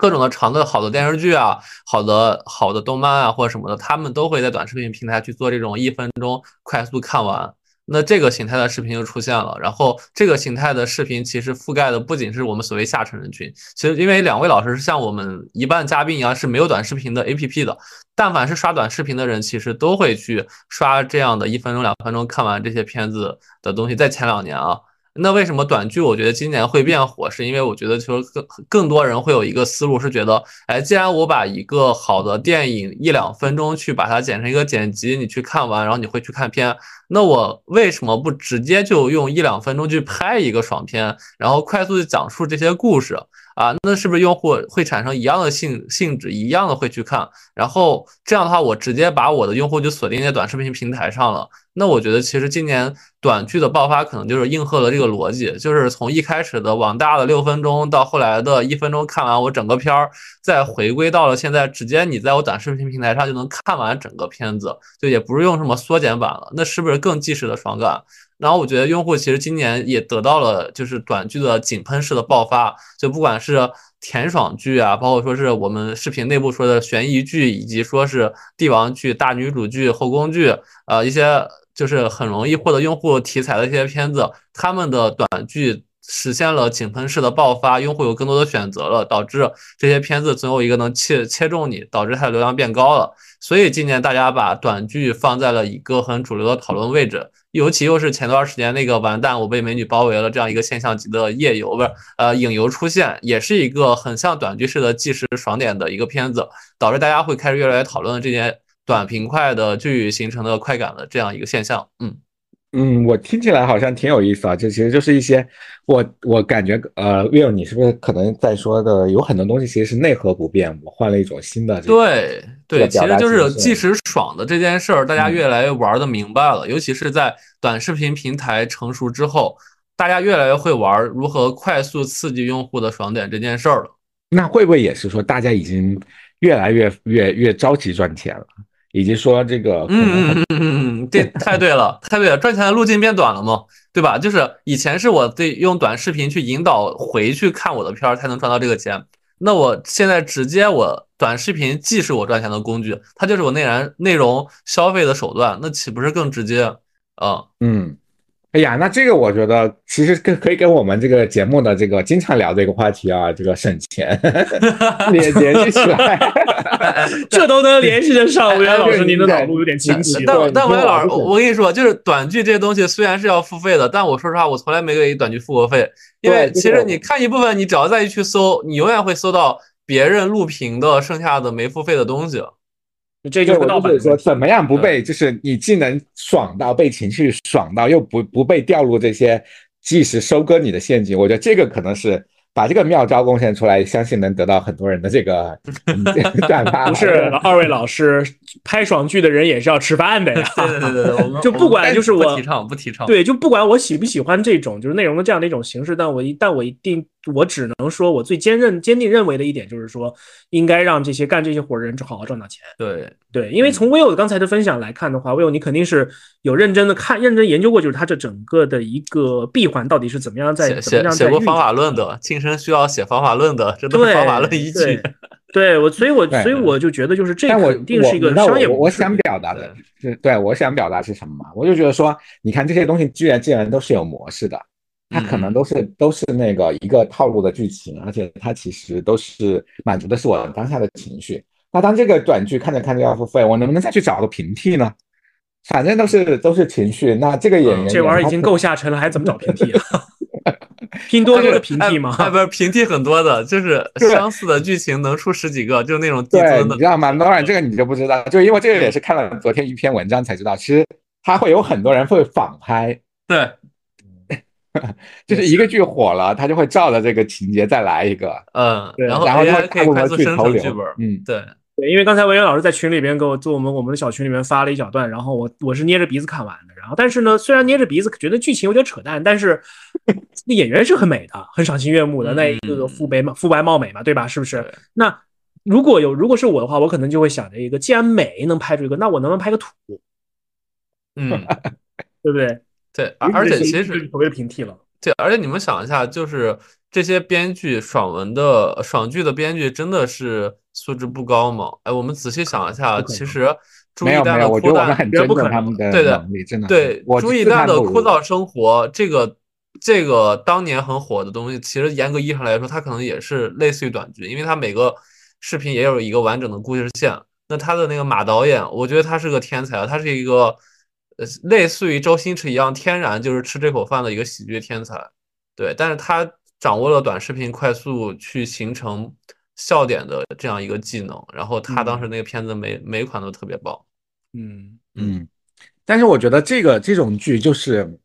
S2: 各种的长的好的电视剧啊，好的好的动漫啊，或者什么的，他们都会在短视频平台去做这种一分钟快速看完。那这个形态的视频就出现了。然后这个形态的视频其实覆盖的不仅是我们所谓下沉人群，其实因为两位老师是像我们一半嘉宾一样是没有短视频的 APP 的，但凡是刷短视频的人，其实都会去刷这样的一分钟两分钟看完这些片子的东西。在前两年啊。那为什么短剧我觉得今年会变火？是因为我觉得就是更更多人会有一个思路，是觉得，哎，既然我把一个好的电影一两分钟去把它剪成一个剪辑，你去看完，然后你会去看片，那我为什么不直接就用一两分钟去拍一个爽片，然后快速的讲述这些故事？啊，那是不是用户会产生一样的性性质，一样的会去看？然后这样的话，我直接把我的用户就锁定在短视频平台上了。那我觉得，其实今年短剧的爆发可能就是应和了这个逻辑，就是从一开始的网大的六分钟，到后来的一分钟看完我整个片儿，再回归到了现在，直接你在我短视频平台上就能看完整个片子，就也不是用什么缩减版了。那是不是更即时的爽感？然后我觉得用户其实今年也得到了就是短剧的井喷式的爆发，就不管是甜爽剧啊，包括说是我们视频内部说的悬疑剧，以及说是帝王剧、大女主剧、后宫剧，呃，一些就是很容易获得用户题材的一些片子，他们的短剧实现了井喷式的爆发，用户有更多的选择了，导致这些片子总有一个能切切中你，导致它的流量变高了。所以今年大家把短剧放在了一个很主流的讨论位置。尤其又是前段时间那个完蛋，我被美女包围了这样一个现象级的夜游，不是呃影游出现，也是一个很像短剧式的即时爽点的一个片子，导致大家会开始越来越讨论这件短平快的剧形成的快感的这样一个现象，嗯。
S3: 嗯，我听起来好像挺有意思啊，这其实就是一些我我感觉呃，Will 你是不是可能在说的有很多东西其实是内核不变，我换了一种新的
S2: 对对，其实就是即时爽的这件事儿，大家越来越玩的明白了，尤其是在短视频平台成熟之后，大家越来越会玩如何快速刺激用户的爽点这件事儿了。
S3: 那会不会也是说大家已经越来越越越着急赚钱了？以及说这个，
S2: 嗯嗯嗯嗯嗯，这太对了，太对了，赚钱的路径变短了嘛，对吧？就是以前是我得用短视频去引导回去看我的片儿才能赚到这个钱，那我现在直接我短视频既是我赚钱的工具，它就是我内燃内容消费的手段，那岂不是更直接
S3: 啊？嗯。哎呀，那这个我觉得其实跟可以跟我们这个节目的这个经常聊的一个话题啊，这个省钱联联系起来，(laughs)
S1: 这都能联系得上。吴岩老师，您的脑路有点清晰。
S2: 但但吴岩老师，我跟你说，就是短剧这些东西虽然是要付费的，但我说实话，我从来没给短剧付过费。因为其实你看一部分，你只要再去搜，你永远会搜到别人录屏的剩下的没付费的东西。
S1: 这就
S3: 是说，怎么样不被，就是你既能爽到被情绪爽到，又不不被掉入这些即时收割你的陷阱。我觉得这个可能是。把这个妙招贡献出来，相信能得到很多人的这个转 (laughs) 发。
S1: 不是二位老师拍爽剧的人也是要吃饭的呀。
S2: 对对对对，(laughs)
S1: 就不管就是我
S2: 不提倡不提倡。
S1: 对，就不管我喜不喜欢这种就是内容的这样的一种形式，但我一但我一定我只能说我最坚认坚定认为的一点就是说，应该让这些干这些活的人好好赚到钱。
S2: 对
S1: 对，因为从 Will 刚才的分享来看的话，Will 你肯定是有认真的看、认真研究过，就是他这整个的一个闭环到底是怎么样在怎么样
S2: 在写过方法论的。生需要写方法论的，这都是方法论依据。
S1: 对我，所以我所以我就觉得，就是这肯定是一个商业
S3: 我想表达的是，对我想表达是什么嘛？我就觉得说，你看这些东西，居然竟然都是有模式的，它可能都是都是那个一个套路的剧情，而且它其实都是满足的是我当下的情绪。那当这个短剧看着看着要付费，我能不能再去找个平替呢？反正都是都是情绪。那这个演员、
S1: 嗯这玩意儿已经够下沉了，还怎么找平替啊？(laughs) 拼多多的平替吗？
S2: 哎，不是平替很多的，就是 (laughs) 相似的剧情能出十几个，就是那种递
S3: 对，
S2: 增的
S3: 你知。道吗？当然这个你就不知道，就因为这个也是看了昨天一篇文章才知道，其实他会有很多人会仿拍，
S2: 对，(laughs)
S3: 就是一个剧火了，他就会照着这个情节再来一个，
S2: 嗯，
S1: 对
S2: 然后
S3: 然后就
S2: AI
S3: 会大规
S2: 可以快速生成剧本。。
S3: 嗯，
S2: 对，
S1: 对，因为刚才文渊老师在群里边给我做我们我们的小群里面发了一小段，然后我我是捏着鼻子看完的。然后但是呢，虽然捏着鼻子觉得剧情有点扯淡，但是 (laughs) 那演员是很美的，很赏心悦目的。那一个个肤白貌肤白貌美嘛，对吧？是不是？那如果有如果是我的话，我可能就会想着一个，既然美能拍出一个，那我能不能拍个土，
S2: 嗯，(laughs)
S1: 对不对？
S2: 对，而而且其实
S1: 所谓的平替了。
S2: 对，而且你们想一下，就是这些编剧爽文的爽剧的编剧真的是素质不高吗？哎，我们仔细想一下，其实朱一丹的枯淡，
S3: 很尊重
S1: 绝不可能
S2: 对的。对朱一丹的枯燥生活，这个这个当年很火的东西，其实严格意义上来说，它可能也是类似于短剧，因为它每个视频也有一个完整的故事线。那他的那个马导演，我觉得他是个天才啊，他是一个呃类似于周星驰一样，天然就是吃这口饭的一个喜剧天才。对，但是他掌握了短视频快速去形成笑点的这样一个技能，然后他当时那个片子每每款都特别棒。
S1: 嗯，
S3: 嗯，但是我觉得这个这种剧就是，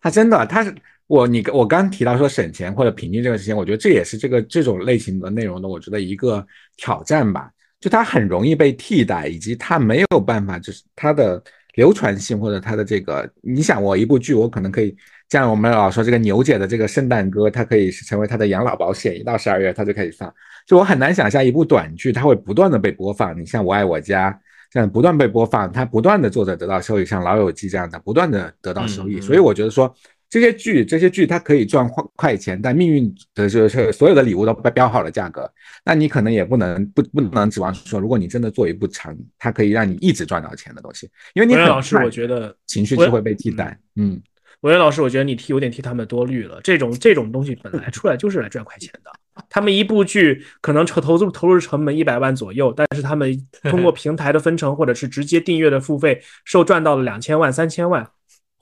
S3: 他真的，他是我你我刚提到说省钱或者平均这个事情，我觉得这也是这个这种类型的内容的，我觉得一个挑战吧，就它很容易被替代，以及它没有办法，就是它的流传性或者它的这个，你想我一部剧，我可能可以。像我们老说这个牛姐的这个圣诞歌，它可以是成为她的养老保险，一到十二月它就开始放。就我很难想象一部短剧，它会不断的被播放。你像《我爱我家》。这样不断被播放，它不断的作者得到收益，像《老友记》这样的不断的得到收益，所以我觉得说这些剧这些剧它可以赚快快钱，但命运的就是所有的礼物都标标好了价格，那你可能也不能不不能指望说，如果你真的做一部长，它可以让你一直赚到钱的东西，因为你
S1: 老师，我觉得
S3: 情绪就会被替代，嗯，
S1: 文渊老师，我觉得你替有点替他们多虑了。这种这种东西本来出来就是来赚快钱的。他们一部剧可能投投资投入成本一百万左右，但是他们通过平台的分成或者是直接订阅的付费，受赚到了两千万、三千万，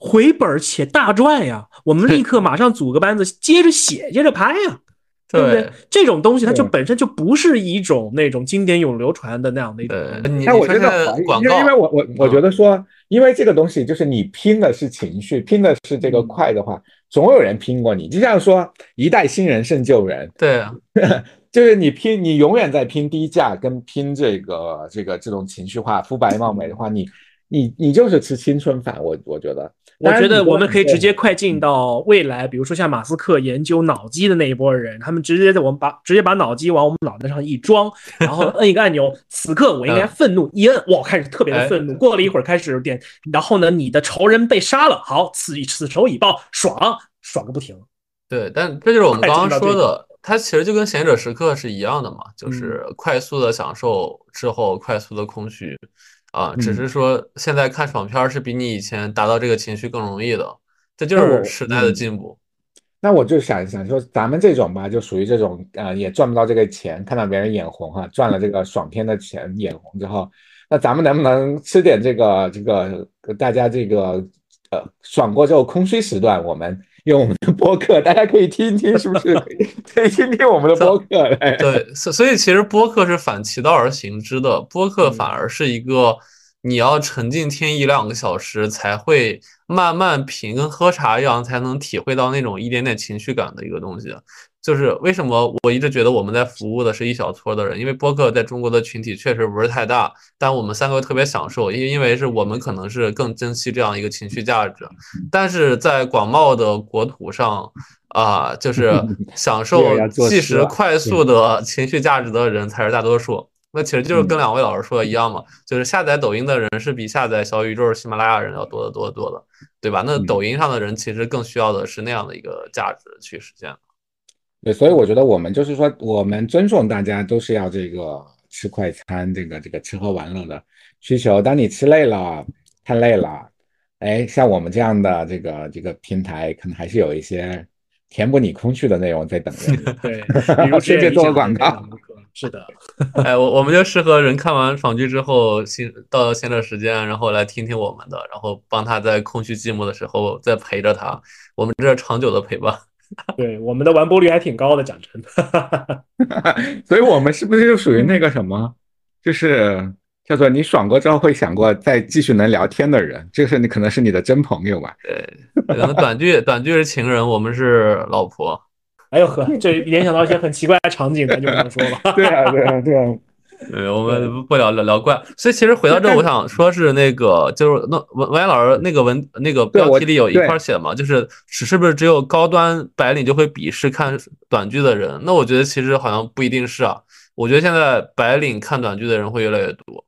S1: 回本且大赚呀！我们立刻马上组个班子，接着写，接着拍呀，(laughs) 对不对？这种东西它就本身就不是一种那种经典永流传的那样的一种
S2: 对，
S1: 东西。
S2: 你
S3: 但我觉得
S2: 广
S3: 因为因为，我我我觉得说，因为这个东西就是你拼的是情绪，拼的是这个
S2: 嗯
S3: 快的话，总有人拼过你。就像说一代新人胜旧人，
S2: 对啊，(laughs)
S3: 就是你拼，你永远在拼低价跟拼这个这个这种情绪化、肤白貌美的话，你你你就是吃青春饭。我我觉得，
S1: 我觉得我们可以直接快进到未来，比如说像马斯克研究脑机的那一波人，他们直接在我们把直接把脑机往我们脑袋上一装，然后摁一个按钮，此刻我应该愤怒，一摁，哇，开始特别的愤怒。过了一会儿开始有点，然后呢，你的仇人被杀了，好，此此仇已报，爽爽个不停。
S2: 对，但这就是我们刚刚说的，它其实就跟贤者时刻是一样的嘛，就是快速的享受之后快速的空虚啊，只
S3: 嗯
S2: 是说现在看爽片儿是比你以前达到这个情绪更容易的，这就是时代的
S3: 嗯
S2: 进步。
S3: 那我就想想说，咱们这种吧，就属于这种呃，也赚不到这个钱，看到别人眼红哈、赚了这个爽片的钱眼红之后，那咱们能不能吃点这个这个大家这个呃爽过之后空虚时段，我们用我们的播客，大家可以听一听，是不是？(laughs) 可以听听我们的播客来。
S2: 对，所所以其实播客是反其道而行之的，播客反而是一个你要沉浸听一两个小时才会慢慢品，跟喝茶一样，才能体会到那种一点点情绪感的一个东西。就是为什么我一直觉得我们在服务的是一小撮的人，因为播客在中国的群体确实不是太大，但我们三个特别享受，因因为是我们可能是更珍惜这样一个情绪价值，但是在广袤的国土上。啊，就 (laughs) 是享受即时快速的情绪价值的人才是大多数。那其实就是跟两位老师说的一样嘛，就是下载抖音的人是比下载小宇宙、喜马拉雅人要多得多得多的，对吧？那
S3: 嗯
S2: 抖音上的人其实更需要的是那样的一个价值去实现。
S3: 对，所以我觉得我们就是说，我们尊重大家都是要这个吃快餐，这个这个吃喝玩乐的需求。当你吃累了、太累了，哎，像我们这样的这个这个平台，可能还是有一些填补你空虚的内容在等着你。(laughs)
S1: 对，比如 (laughs)
S3: 顺便做个广告。
S1: 是的，(laughs)
S2: 哎，我我们就适合人看完爽剧之后，闲到闲着时间，然后来听听我们的，然后帮他在空虚寂寞的时候再陪着他。我们这是长久的陪伴。(laughs)
S1: 对，我们的完播率还挺高的，讲真
S3: 的。(laughs) 所以我们是不是就属于那个什么，就是叫做你爽过之后会想过再继续能聊天的人，这个是你可能是你的真朋友吧？
S2: 对，可能短剧短剧是情人，我们是老婆。
S1: 哎呦呵，这联想到一些很奇怪的场景，咱就不能说了。(laughs)
S3: 对啊，对啊，对啊。
S2: 对，我们不聊聊聊怪。所以其实回到这，我想说是那个，就是那文文言老师那个文那个标题里有一块写嘛，就是是是不是只有高端白领就会鄙视看短剧的人？那我觉得其实好像不一定是啊。我觉得现在白领看短剧的人会越来越多。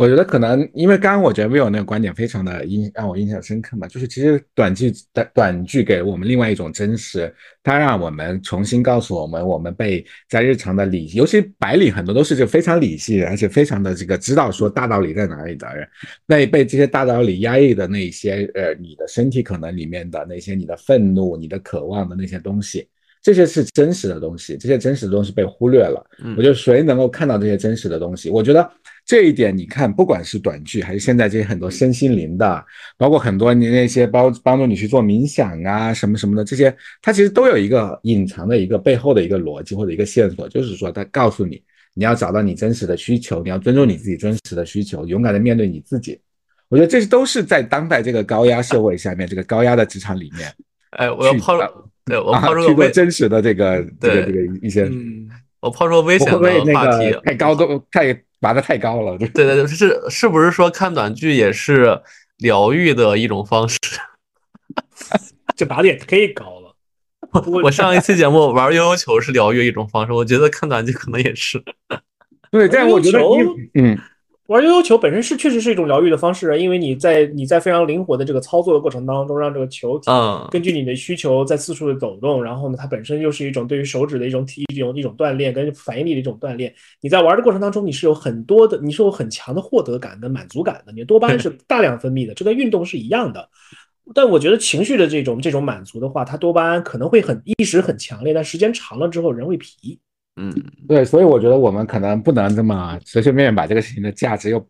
S3: 我觉得可能，因为刚刚我觉得 Will 那个观点非常的印让我印象深刻嘛，就是其实短剧短短剧给我们另外一种真实，它让我们重新告诉我们，我们被在日常的理，尤其白领很多都是就非常理性，而且非常的这个知道说大道理在哪里的人，被被这些大道理压抑的那些呃，你的身体可能里面的那些你的愤怒、你的渴望的那些东西，这些是真实的东西，这些真实的东西被忽略了。我觉得谁能够看到这些真实的东西，我觉得。这一点你看，不管是短剧还是现在这些很多身心灵的，包括很多你那些帮帮助你去做冥想啊什么什么的这些，它其实都有一个隐藏的一个背后的一个逻辑或者一个线索，就是说它告诉你，你要找到你真实的需求，你要尊重你自己真实的需求，勇敢的面对你自己。我觉得这些都是在当代这个高压社会下面，这个高压的职场里面，
S2: 哎，我要抛，对我抛出
S3: 个真实的这个这个这个一些，嗯
S2: 我抛出危险的话题，
S3: 太高度 (laughs) 太。拔的太高了，
S2: 对对对，是是不是说看短剧也是疗愈的一种方式？(laughs)
S1: 这拔的也忒高了。
S2: 我上一期节目玩悠悠球是疗愈一种方式，我觉得看短剧可能也是。
S3: 对，但我觉得，嗯。
S1: 玩悠悠球本身是确实是一种疗愈的方式，因为你在你在非常灵活的这个操作的过程当中，让这个球体根据你的需求在四处的走动，然后呢，它本身又是一种对于手指的一种体一种一种锻炼跟反应力的一种锻炼。你在玩的过程当中，你是有很多的，你是有很强的获得感跟满足感的，你多巴胺是大量分泌的，这跟运动是一样的。但我觉得情绪的这种这种满足的话，它多巴胺可能会很一时很强烈，但时间长了之后人会疲。
S2: 嗯，
S3: 对，所以我觉得我们可能不能这么随随便便把这个事情的价值又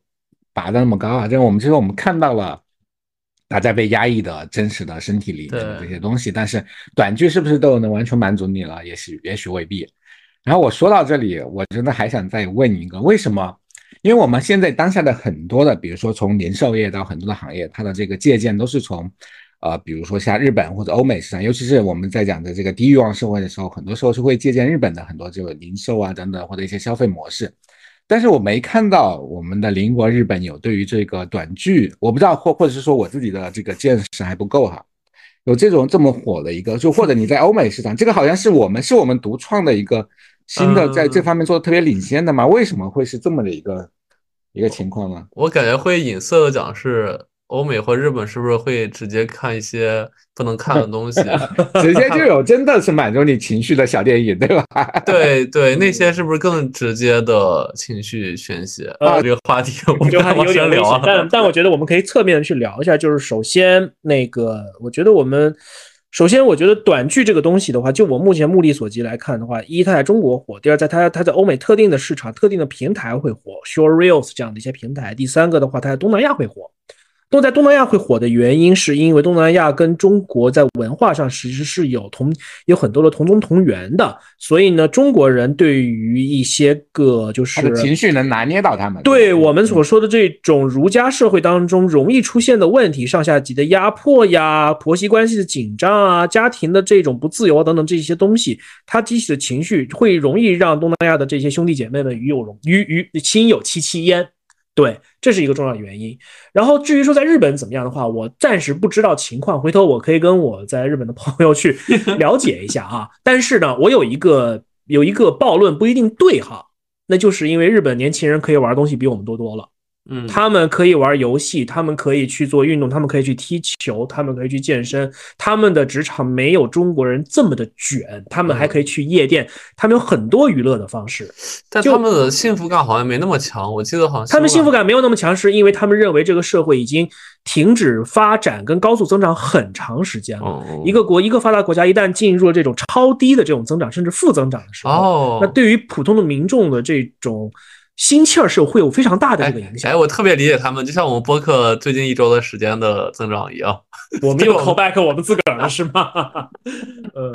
S3: 拔得那么高啊。就是我们其实我们看到了大家被压抑的真实的身体里面的这些东西，但是短剧是不是都能完全满足你了？也许也许未必。然后我说到这里，我真的还想再问你一个，为什么？因为我们现在当下的很多的，比如说从零售业到很多的行业，它的这个借鉴都是从。呃，比如说像日本或者欧美市场，尤其是我们在讲的这个低欲望社会的时候，很多时候是会借鉴日本的很多这个零售啊等等或者一些消费模式。但是我没看到我们的邻国日本有对于这个短剧，我不知道或或者是说我自己的这个见识还不够哈，有这种这么火的一个，就或者你在欧美市场，这个好像是我们是我们独创的一个新的在这方面做的特别领先的吗？为什么会是这么的一个一个情况呢？
S2: 我感觉会隐色的讲是。欧美或日本是不是会直接看一些不能看的东西？(laughs)
S3: 直接就有真的是满足你情绪的小电影，对吧？(laughs)
S2: 对对，那些是不是更直接的情绪宣泄？啊，这个话题我们还
S1: 有点
S2: 聊。
S1: 但但我觉得我们可以侧面的去聊一下，就是首先那个，我觉得我们首先我觉得短剧这个东西的话，就我目前目力所及来看的话，一它在中国火，第二在它它在欧美特定的市场、特定的平台会火，Short Reels 这样的一些平台，第三个的话，它在东南亚会火。都在东南亚会火的原因，是因为东南亚跟中国在文化上其实是有同有很多的同宗同源的，所以呢，中国人对于一些个就是
S3: 情绪能拿捏到他们，
S1: 对我们所说的这种儒家社会当中容易出现的问题，上下级的压迫呀，婆媳关系的紧张啊，家庭的这种不自由等等这些东西，它激起的情绪会容易让东南亚的这些兄弟姐妹们与有容与与亲有戚戚焉。对，这是一个重要的原因。然后至于说在日本怎么样的话，我暂时不知道情况，回头我可以跟我在日本的朋友去 (laughs) 了解一下啊。但是呢，我有一个有一个暴论不一定对哈，那就是因为日本年轻人可以玩的东西比我们多多了。
S2: 嗯，
S1: 他们可以玩游戏，他们可以去做运动，他们可以去踢球，他们可以去健身。他们的职场没有中国人这么的卷，他们还可以去夜店，他们有很多娱乐的方式。
S2: 但他们的幸福感好像没那么强，我记得好像
S1: 他们幸福感没有那么强，是因为他们认为这个社会已经停止发展跟高速增长很长时间了。
S2: 哦
S1: 一个国一个发达国家一旦进入了这种超低的这种增长，甚至负增长的时候，
S2: 哦，
S1: 那对于普通的民众的这种心气儿是有会有非常大的这个影响。
S2: 哎，我特别理解他们，就像我们播客最近一周的时间的增长一样。
S1: 我 (laughs) 们又 call back 我们自个儿了是吗？(laughs) 呃，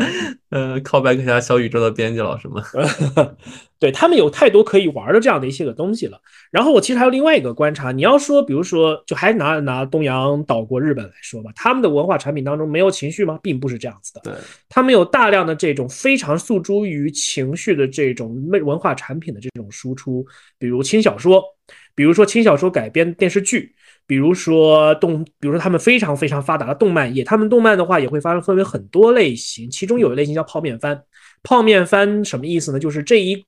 S2: 呃，call back 一下小宇宙的编辑老师们。(laughs)
S1: 对他们有太多可以玩的这样的一些个东西了。然后我其实还有另外一个观察，你要说，比如说，就还拿拿东洋岛国日本来说吧，他们的文化产品当中没有情绪吗？并不是这样子的。
S2: 对，
S1: 他们有大量的这种非常诉诸于情绪的这种文化产品的这种输出，比如轻小说，比如说轻小说改编电视剧。比如说动，比如说他们非常非常发达的动漫业，他们动漫的话也会发生分为很多类型，其中有一类型叫泡面番。泡面番什么意思呢？就是这一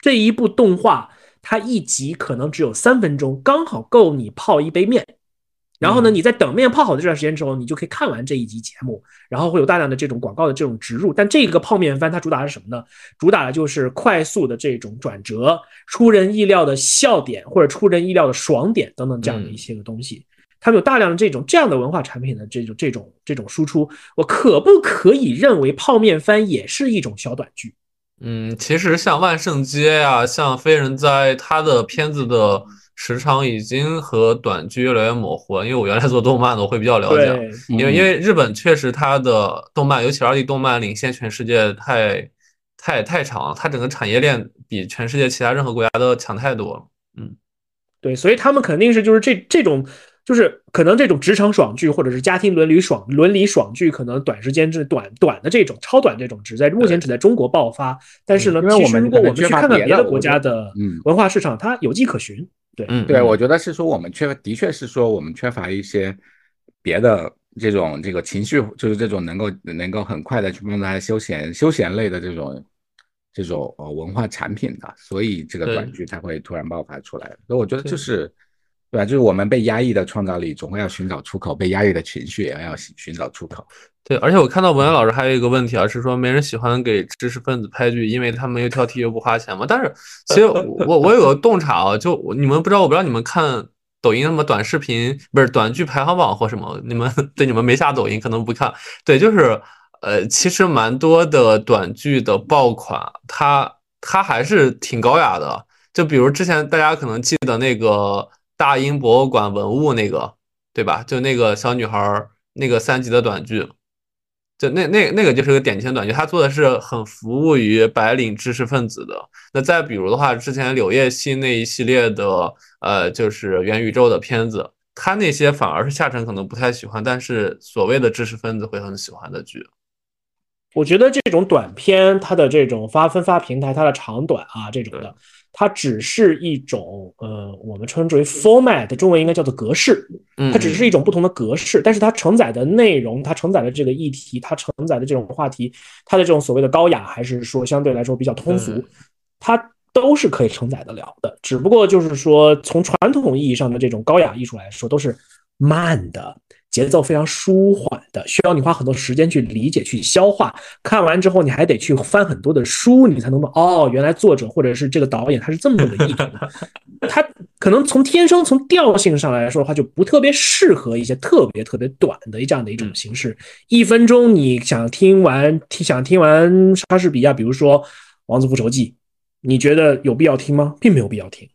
S1: 这一部动画，它一集可能只有三分钟，刚好够你泡一杯面。然后呢，你在等面泡好的这段时间之后，你就可以看完这一集节目，然后会有大量的这种广告的这种植入。但这个泡面番它主打是什么呢？主打的就是快速的这种转折、出人意料的笑点或者出人意料的爽点等等这样的一些个东西。他们有大量的这种这样的文化产品的这种这种这种输出，我可不可以认为泡面番也是一种小短剧？
S2: 嗯，其实像万圣街呀、像非人哉，它的片子的时长已经和短剧越来越模糊了。因为我原来做动漫的，我会比较了解。
S1: 对，
S2: 因为因为日本确实它的动漫，尤其二 D 动漫领先全世界太太太长了，它整个产业链比全世界其他任何国家都强太多了。
S1: 嗯对，所以他们肯定是就是这这种，就是可能这种职场爽剧或者是家庭伦理爽伦理爽剧，可能短时间之短短的这种超短这种，只在目前只在中国爆发。但是呢，其实如果我们去看看别的国家的
S3: 嗯
S1: 文化市场，它有迹可循。对，
S2: 嗯，
S3: 对，
S2: 嗯
S3: 我觉得是说我们缺，的确是说我们缺乏一些别的这种这个情绪，就是这种能够能够很快的去帮大家休闲休闲类的这种这种呃文化产品的，所以这个短剧才会突然爆发出来。所以我觉得就是。对吧？就是我们被压抑的创造力，总会要寻找出口；被压抑的情绪，也要寻寻找出口。
S2: 对，而且我看到文渊老师还有一个问题啊，是说没人喜欢给知识分子拍剧，因为他们又挑剔又不花钱嘛。但是其实我我有个洞察啊，就你们不知道，我不知道你们看抖音什么短视频不是短剧排行榜或什么，你们对你们没下抖音可能不看。对，就是呃，其实蛮多的短剧的爆款，它它还是挺高雅的。就比如之前大家可能记得那个大英博物馆文物那个，对吧？就那个小女孩那个三集的短剧。就那那那个就是个典型短剧，他做的是很服务于白领知识分子的。那再比如的话，之前柳叶熙那一系列的呃，就是元宇宙的片子，他那些反而是下沉可能不太喜欢，但是所谓的知识分子会很喜欢的剧。
S1: 我觉得这种短片，它的这种发分发平台，它的长短啊，这种的，它只是一种呃，我们称之为 format，中文应该叫做格式。
S2: 嗯，
S1: 它只是一种不同的格式，但是它承载的内容，它承载的这个议题，它承载的这种话题，它的这种所谓的高雅，还是说相对来说比较通俗
S2: 嗯，
S1: 它都是可以承载得了的。只不过就是说，从传统意义上的这种高雅艺术来说，都是慢的。节奏非常舒缓的，需要你花很多时间去理解、去消化。看完之后，你还得去翻很多的书，你才能懂哦，原来作者或者是这个导演他是这么个意图。(laughs) 他可能从天生从调性上来说的话，就不特别适合一些特别特别短的这样的一种形式。一分钟你想听完，听想听完莎士比亚，比如说《王子复仇记》，你觉得有必要听吗？并没有必要听，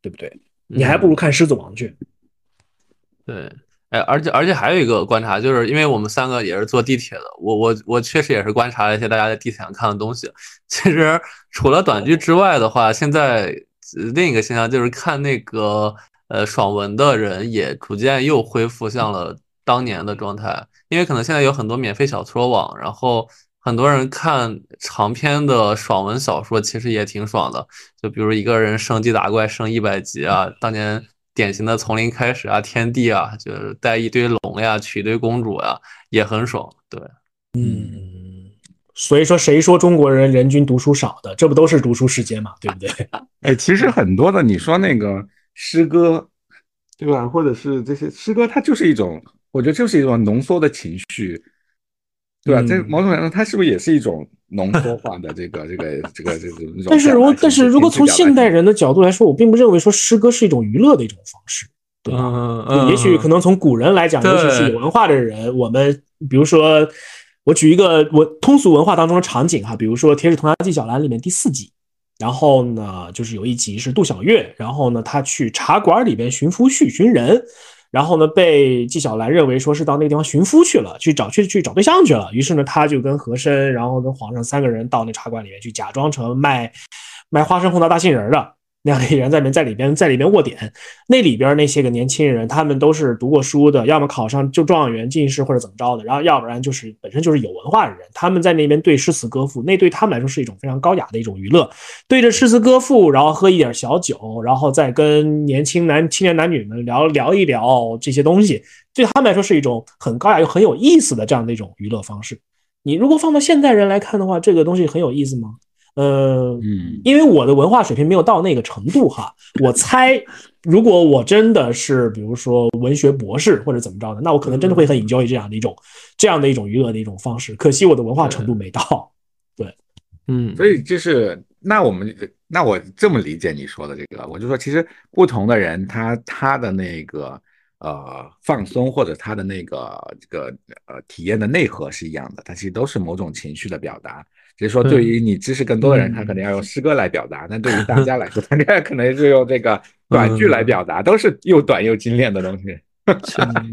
S1: 对不对？你还不如看《狮子王》去。
S2: 对。哎，而且而且还有一个观察，就是因为我们三个也是坐地铁的，我我我确实也是观察了一些大家在地铁上看的东西。其实除了短剧之外的话，现在另一个现象就是看那个呃爽文的人也逐渐又恢复像了当年的状态，因为可能现在有很多免费小说网，然后很多人看长篇的爽文小说，其实也挺爽的。就比如一个人升级打怪升一百级啊，当年。典型的从零开始啊，天地啊，就是带一堆龙呀，娶一堆公主呀，也很爽。对，
S1: 嗯，所以说谁说中国人人均读书少的？这不都是读书时间嘛，对不对？(laughs)
S3: 哎，其实很多的，你说那个诗歌对吧？或者是这些诗歌，它就是一种，我觉得就是一种浓缩的情绪，对吧？
S1: 嗯
S3: 这某种程度上，它是不是也是一种浓缩化的这个 (laughs) 这个这个这个这种
S1: 但是如果但是如果从现代人的角度来说，我并不认为说诗歌是一种娱乐的一种方式。对吧也许可能从古人来讲，尤其是有文化的人，我们比如说，我举一个我通俗文化当中的场景哈，比如说《铁齿铜牙纪晓岚》里面第四集，然后呢，就是有一集是杜小月，然后呢，他去茶馆里边寻夫婿、寻人，然后呢，被纪晓岚认为说是到那个地方寻夫去了，去找去去找对象去了，于是呢，他就跟和珅，然后跟皇上三个人到那茶馆里面去，假装成卖卖花生红桃大杏仁的。那样的人在里面在里边在里边卧点，那里边那些个年轻人，他们都是读过书的，要么考上就状元、进士或者怎么着的，然后要不然就是本身就是有文化的人，他们在那边对诗词歌赋，那对他们来说是一种非常高雅的一种娱乐，对着诗词歌赋，然后喝一点小酒，然后再跟年轻男青年男女们聊聊一聊这些东西，对他们来说是一种很高雅又很有意思的这样的一种娱乐方式。你如果放到现代人来看的话，这个东西很有意思吗？呃，
S3: 嗯
S1: 因为我的文化水平没有到那个程度哈，我猜，如果我真的是比如说文学博士或者怎么着的，那我可能真的会很 enjoy 这样的一种这样的一种娱乐的一种方式。可惜我的文化程度没到。
S2: 对嗯，
S3: 所以就是那我们那我这么理解你说的这个，我就说其实不同的人他他的那个呃放松或者他的那个这个呃体验的内核是一样的，它其实都是某种情绪的表达。只是说对于你知识更多的人，
S1: 嗯
S3: 他可能要用诗歌来表达；但对于大家来说，他 (laughs) 这可能是用这个短句来表达，都是又短又精炼的东西。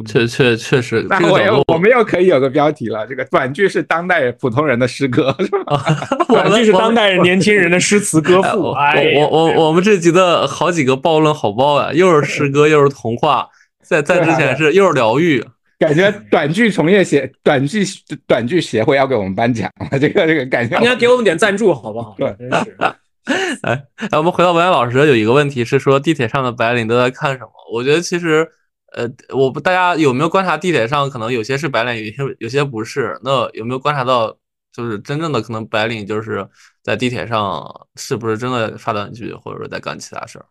S2: 确 (laughs) 确确实，这
S3: 那我我们又可以有个标题了，这个短句是当代普通人的诗歌，是吧？(laughs)
S1: 短句是当代年轻人的诗词歌赋。
S2: 哎我我我我们这集的好几个暴论好爆啊，又是诗歌，又是童话，在在之前是又是疗愈，
S3: 感觉短剧从业协短剧短剧协会要给我们颁奖了，(laughs) 这个这个感觉
S1: 应该给我们点赞助好不好？
S3: 对
S1: 真 (laughs) 是。(laughs)
S2: 哎，我们回到文言老师有一个问题是说地铁上的白领都在看什么？我觉得其实，呃，我不大家有没有观察地铁上可能有些是白领，有些有些不是？那有没有观察到，就是真正的可能白领就是在地铁上是不是真的发短剧，或者说在干其他事儿？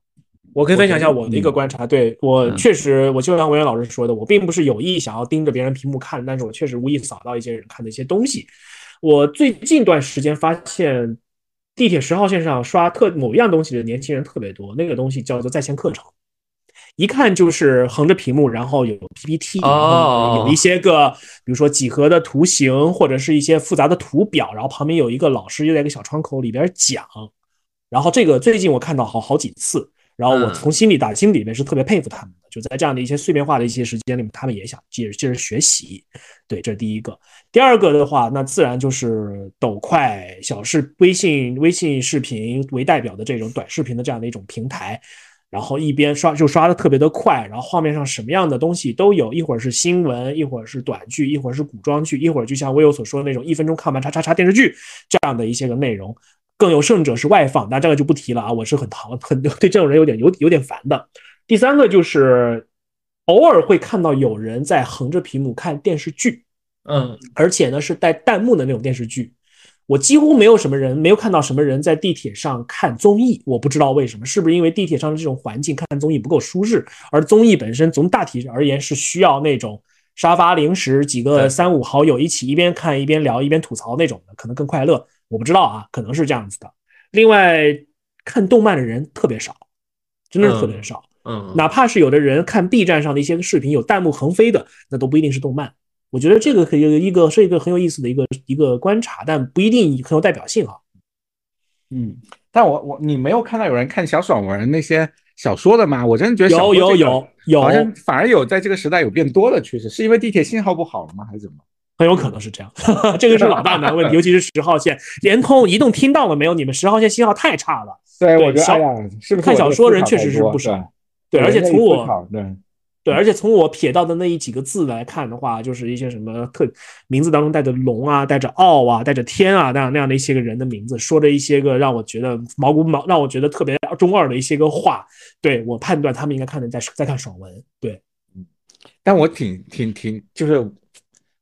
S1: 我可以分享一下我的一个观察，对我
S2: 嗯
S1: 确实，我就像文渊老师说的，我并不是有意想要盯着别人屏幕看，但是我确实无意扫到一些人看的一些东西。我最近一段时间发现，地铁十号线上刷特某一样东西的年轻人特别多，那个东西叫做在线课程。一看就是横着屏幕，然后有 PPT，然后有一些个，比如说几何的图形，或者是一些复杂的图表，然后旁边有一个老师就在一个小窗口里边讲。然后这个最近我看到好好几次，然后我从心里打心里面是特别佩服他们的，就在这样的一些碎片化的一些时间里面，他们也想接着接着学习。对，这是第一个。第二个的话，那自然就是抖快、小视、微信、微信视频为代表的这种短视频的这样的一种平台。然后一边刷就刷的特别的快，然后画面上什么样的东西都有，一会儿是新闻，一会儿是短剧，一会儿是古装剧，一会儿就像微友所说的那种一分钟看完叉叉叉电视剧这样的一些个内容。更有甚者是外放，那这个就不提了啊，我是很讨很对这种人有点有有点烦的。第三个就是偶尔会看到有人在横着屏幕看电视剧，
S2: 嗯，
S1: 而且呢是带弹幕的那种电视剧。我几乎没有什么人，没有看到什么人在地铁上看综艺，我不知道为什么，是不是因为地铁上的这种环境看综艺不够舒适，而综艺本身从大体而言是需要那种沙发零食，几个三五好友一起一边看一边聊一边吐槽那种的，可能更快乐。我不知道啊，可能是这样子的。另外，看动漫的人特别少，真的是特别少。
S2: 嗯，
S1: 哪怕是有的人看 B 站上的一些个视频有弹幕横飞的，那都不一定是动漫。我觉得这个可以一个是一个很有意思的一个一个观察，但不一定很有代表性啊。
S3: 嗯，但我我你没有看到有人看小爽文那些小说的吗？我真的觉得
S1: 有有有有，
S3: 好像反而有在这个时代有变多的趋势，是因为地铁信号不好了吗？还是怎么？
S1: 很有可能是这样，这个是老大难问题，(laughs) 尤其是十号线，联通、移动听到了没有？你们十号线信号太差了。
S3: 对，
S1: 对
S3: 我觉得是不是
S1: 看小说人确实是不少
S3: 对
S1: 对，而且从我
S3: 对
S1: 对，而且从我瞥到的那一几个字来看的话，就是一些什么特名字当中带着龙啊、带着傲啊、带着天啊那样那样的一些个人的名字，说着一些个让我觉得毛骨毛让我觉得特别中二的一些个话。对我判断他们应该看的在在看爽文。对，
S3: 但我挺挺挺，就是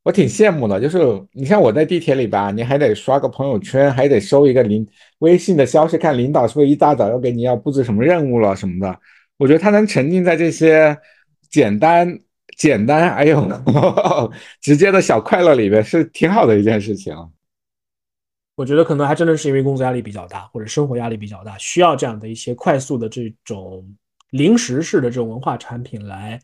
S3: 我挺羡慕的，就是你像我在地铁里吧，你还得刷个朋友圈，还得收一个领微信的消息，看领导是不是一大早要给你要布置什么任务了什么的。我觉得他能沉浸在这些简单、简单，还有 (laughs) 直接的小快乐里面是挺好的一件事情。
S1: 我觉得可能还真的是因为工作压力比较大，或者生活压力比较大，需要这样的一些快速的这种零食式的这种文化产品来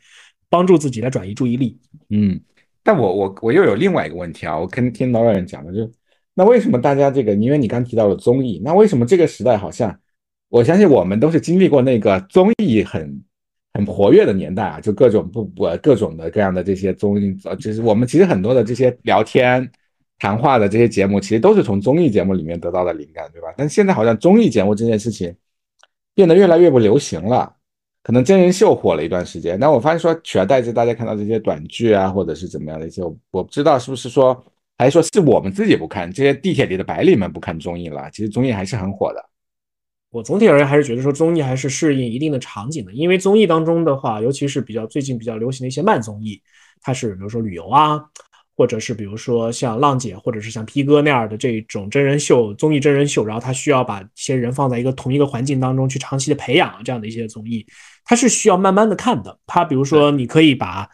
S1: 帮助自己来转移注意力。
S3: 嗯，但我我我又有另外一个问题啊，我跟听导演讲的就，那为什么大家这个，因为你刚提到了综艺，那为什么这个时代好像，我相信我们都是经历过那个综艺很很活跃的年代啊，就各种不不各种的各样的这些综艺，呃，就是我们其实很多的这些聊天。谈话的这些节目其实都是从综艺节目里面得到的灵感，对吧？但现在好像综艺节目这件事情变得越来越不流行了。可能真人秀火了一段时间，但我发现说取而代之，大家看到这些短剧啊，或者是怎么样的一些，我不知道是不是说，还是说是我们自己不看，这些地铁里的白领们不看综艺了。其实综艺还是很火的。
S1: 我总体而言还是觉得说综艺还是适应一定的场景的，因为综艺当中的话，尤其是比较最近比较流行的一些慢综艺，它是比如说旅游啊。或者是比如说像浪姐，或者是像 P 哥那样的这种真人秀综艺真人秀，然后它需要把一些人放在一个同一个环境当中去长期的培养这样的一些综艺，它是需要慢慢的看的。它比如说你可以把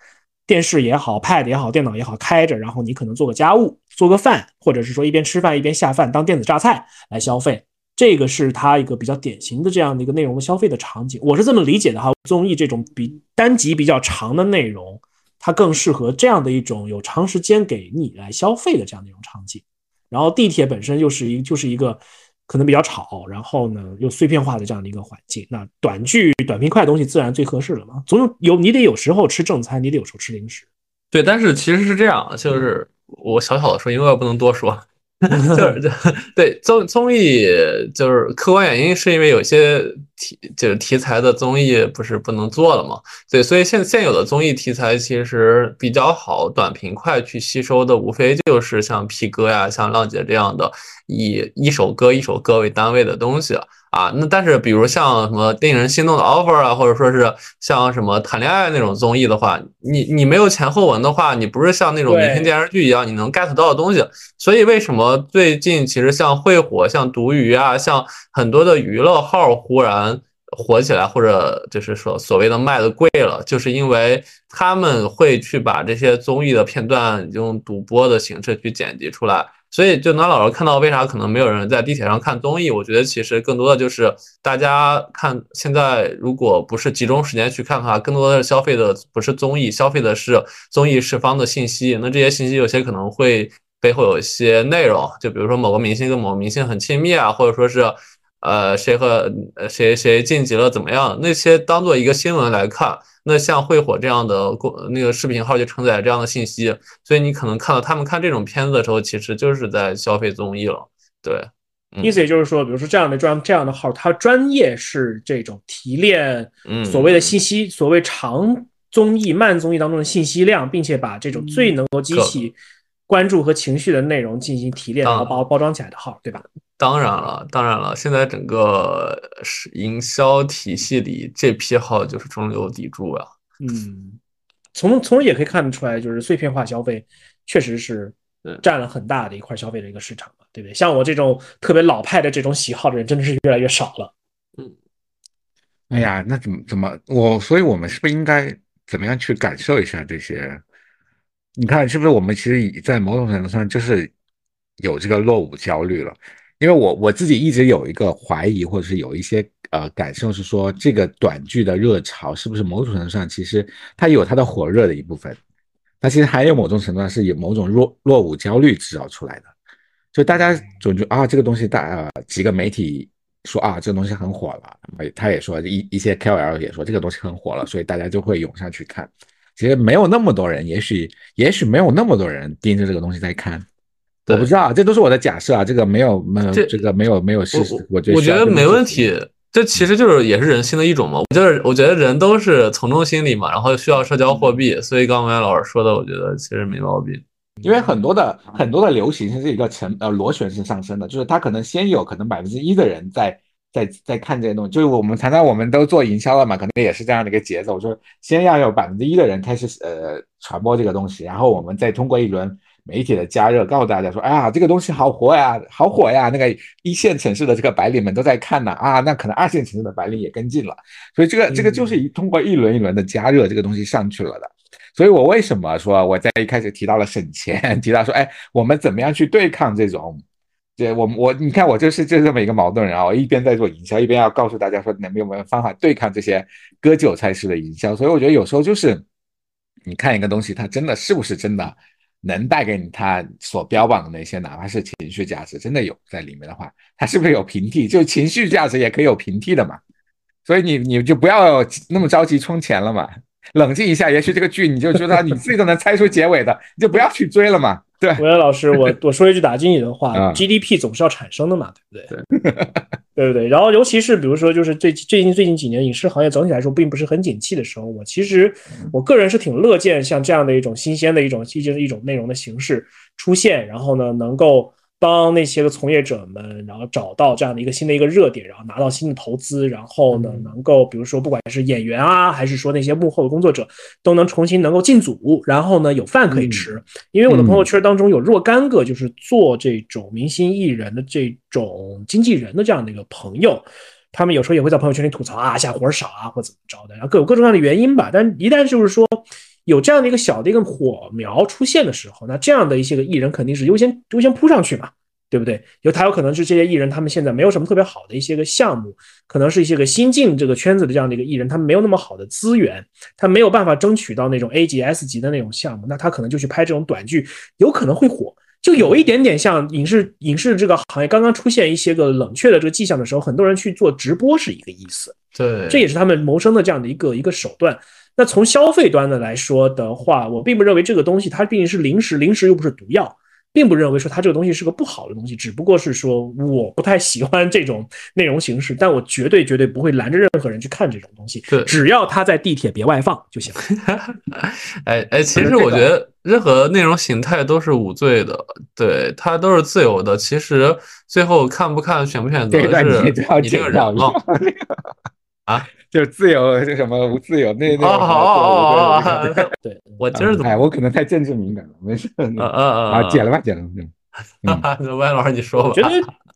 S1: 电视也好，Pad 也好，电脑也好开着，然后你可能做个家务，做个饭，或者是说一边吃饭一边下饭当电子榨菜来消费，这个是它一个比较典型的这样的一个内容的消费的场景。我是这么理解的哈，综艺这种比单集比较长的内容。它更适合这样的一种有长时间给你来消费的这样的一种场景，然后地铁本身又是一就是一个可能比较吵，然后呢又碎片化的这样的一个环境，那短剧短平快的东西自然最合适了嘛。总有有你得有时候吃正餐，你得有时候吃零食。
S2: 对，但是其实是这样，就是我小小的说，因为我不能多说。(laughs) 就是对综综艺，就是客观原因，是因为有些题就是题材的综艺不是不能做了嘛？对，所以现现有的综艺题材其实比较好短平快去吸收的，无非就是像 P 哥呀、像浪姐这样的，以一首歌一首歌为单位的东西。啊，那但是比如像什么令人心动的 offer 啊，或者说是像什么谈恋爱那种综艺的话，你你没有前后文的话，你不是像那种明星电视剧一样，你能 get 到的东西。所以为什么最近其实像会火、像毒鱼啊，像很多的娱乐号忽然火起来，或者就是说所谓的卖的贵了，就是因为他们会去把这些综艺的片段用赌播的形式去剪辑出来。所以，就拿老师看到为啥可能没有人在地铁上看综艺？我觉得其实更多的就是大家看现在，如果不是集中时间去看的话，更多的是消费的不是综艺，消费的是综艺释放的信息。那这些信息有些可能会背后有一些内容，就比如说某个明星跟某个明星很亲密啊，或者说是呃谁和谁谁晋级了怎么样，那些当做一个新闻来看。那像会火这样的公那个视频号就承载这样的信息，所以你可能看到他们看这种片子的时候，其实就是在消费综艺了。对，
S1: 意思也就是说，比如说这样的专这样的号，它专业是这种提炼所谓的信息，所谓长综艺、慢综艺当中的信息量，并且把这种最能够激起关注和情绪的内容进行提炼，然后包包装起来的号，对吧？
S2: 当然了，当然了，现在整个是营销体系里，这批号就是中流砥柱啊。
S1: 嗯，从从也可以看得出来，就是碎片化消费确实是占了很大的一块消费的一个市场嘛，对不对？像我这种特别老派的这种喜好的人，真的是越来越少了。
S3: 嗯，哎呀，那怎么怎么我？所以我们是不是应该怎么样去感受一下这些？你看，是不是我们其实已在某种程度上就是有这个落伍焦虑了？因为我我自己一直有一个怀疑，或者是有一些呃感受，是说这个短剧的热潮是不是某种程度上其实它有它的火热的一部分，它其实还有某种程度上是以某种落落伍焦虑制造出来的，就大家总觉得啊这个东西大呃几个媒体说啊这个东西很火了，他也说一一些 KOL 也说这个东西很火了，所以大家就会涌上去看，其实没有那么多人，也许也许没有那么多人盯着这个东西在看。我不知道，这都是我的假设啊，这个没有没有这个没有没有事实，我觉得
S2: 我觉得没问题，这其实就是也是人性的一种嘛，就是我觉得人都是从众心理嘛，然后需要社交货币，所以刚才老师说的，我觉得其实没毛病，
S3: 因为很多的很多的流行是一个成呃螺旋式上升的，就是它可能先有可能百分之一的人在在在看这些东西，就是我们常常我们都做营销了嘛，可能也是这样的一个节奏，就是先要有百分之一的人开始呃传播这个东西，然后我们再通过一轮。媒体的加热，告诉大家说，哎呀，这个东西好火呀，好火呀，那个一线城市的这个白领们都在看呢，啊，那可能二线城市的白领也跟进了，所以这个这个就是一通过一轮一轮的加热，这个东西上去了的。所以我为什么说我在一开始提到了省钱，(laughs) 提到说，哎，我们怎么样去对抗这种？对我我你看我就是就这么一个矛盾人啊！我一边在做营销，一边要告诉大家说，能有没有方法对抗这些割韭菜式的营销？所以我觉得有时候就是你看一个东西，它真的是不是真的能带给你他所标榜的那些，哪怕是情绪价值，真的有在里面的话，它是不是有平替？就情绪价值也可以有平替的嘛？所以你你就不要那么着急充钱了嘛，(laughs) 冷静一下，也许这个剧你就觉得你自己都能猜出结尾的，你就不要去追了嘛。对，
S1: 韦老师，我我说一句打击你的话，(laughs) GDP 总是要产生的嘛，对不对？对 (laughs) 不对？然后尤其是比如说，就是最最近最近几年影视行业总体来说并不是很景气的时候，我其实我个人是挺乐见像这样的一种新鲜的一种，就是一种内容的形式出现，然后呢能够。帮那些个从业者们，然后找到这样的一个新的一个热点，然后拿到新的投资，然后呢，能够比如说不管是演员啊，还是说那些幕后的工作者，都能重新能够进组，然后呢有饭可以吃。因为我的朋友圈当中有若干个就是做这种明星艺人的这种经纪人的这样的一个朋友，他们有时候也会在朋友圈里吐槽啊，下活少啊，或怎么着的，然后各有各种各样的原因吧。但一旦就是说。有这样的一个小的一个火苗出现的时候，那这样的一些个艺人肯定是优先优先扑上去嘛，对不对？有他有可能是这些艺人，他们现在没有什么特别好的一些个项目，可能是一些个新进这个圈子的这样的一个艺人，他们没有那么好的资源，他没有办法争取到那种 A 级 S 级的那种项目，那他可能就去拍这种短剧，有可能会火，就有一点点像影视影视这个行业刚刚出现一些个冷却的这个迹象的时候，很多人去做直播是一个意思，
S2: 对，
S1: 这也是他们谋生的这样的一个一个手段。那从消费端的来说的话，我并不认为这个东西它毕竟是零食，零食又不是毒药，并不认为说它这个东西是个不好的东西，只不过是说我不太喜欢这种内容形式，但我绝对绝对不会拦着任何人去看这种东西，
S2: 对，
S1: 只要他在地铁别外放就行。(laughs)
S2: 哎哎，其实我觉得任何内容形态都是无罪的，对，它都是自由的。其实最后看不看、选不选择是你这个人嘛。(laughs) 啊。(laughs)
S3: 就是自由就什么无自由那那
S2: 哦对，我今儿怎么
S3: 哎，我可能太政治敏感了，没事，
S2: 嗯嗯嗯
S3: 啊，剪了吧，剪了，(laughs)
S2: 那歪老师你说吧，
S1: 我觉得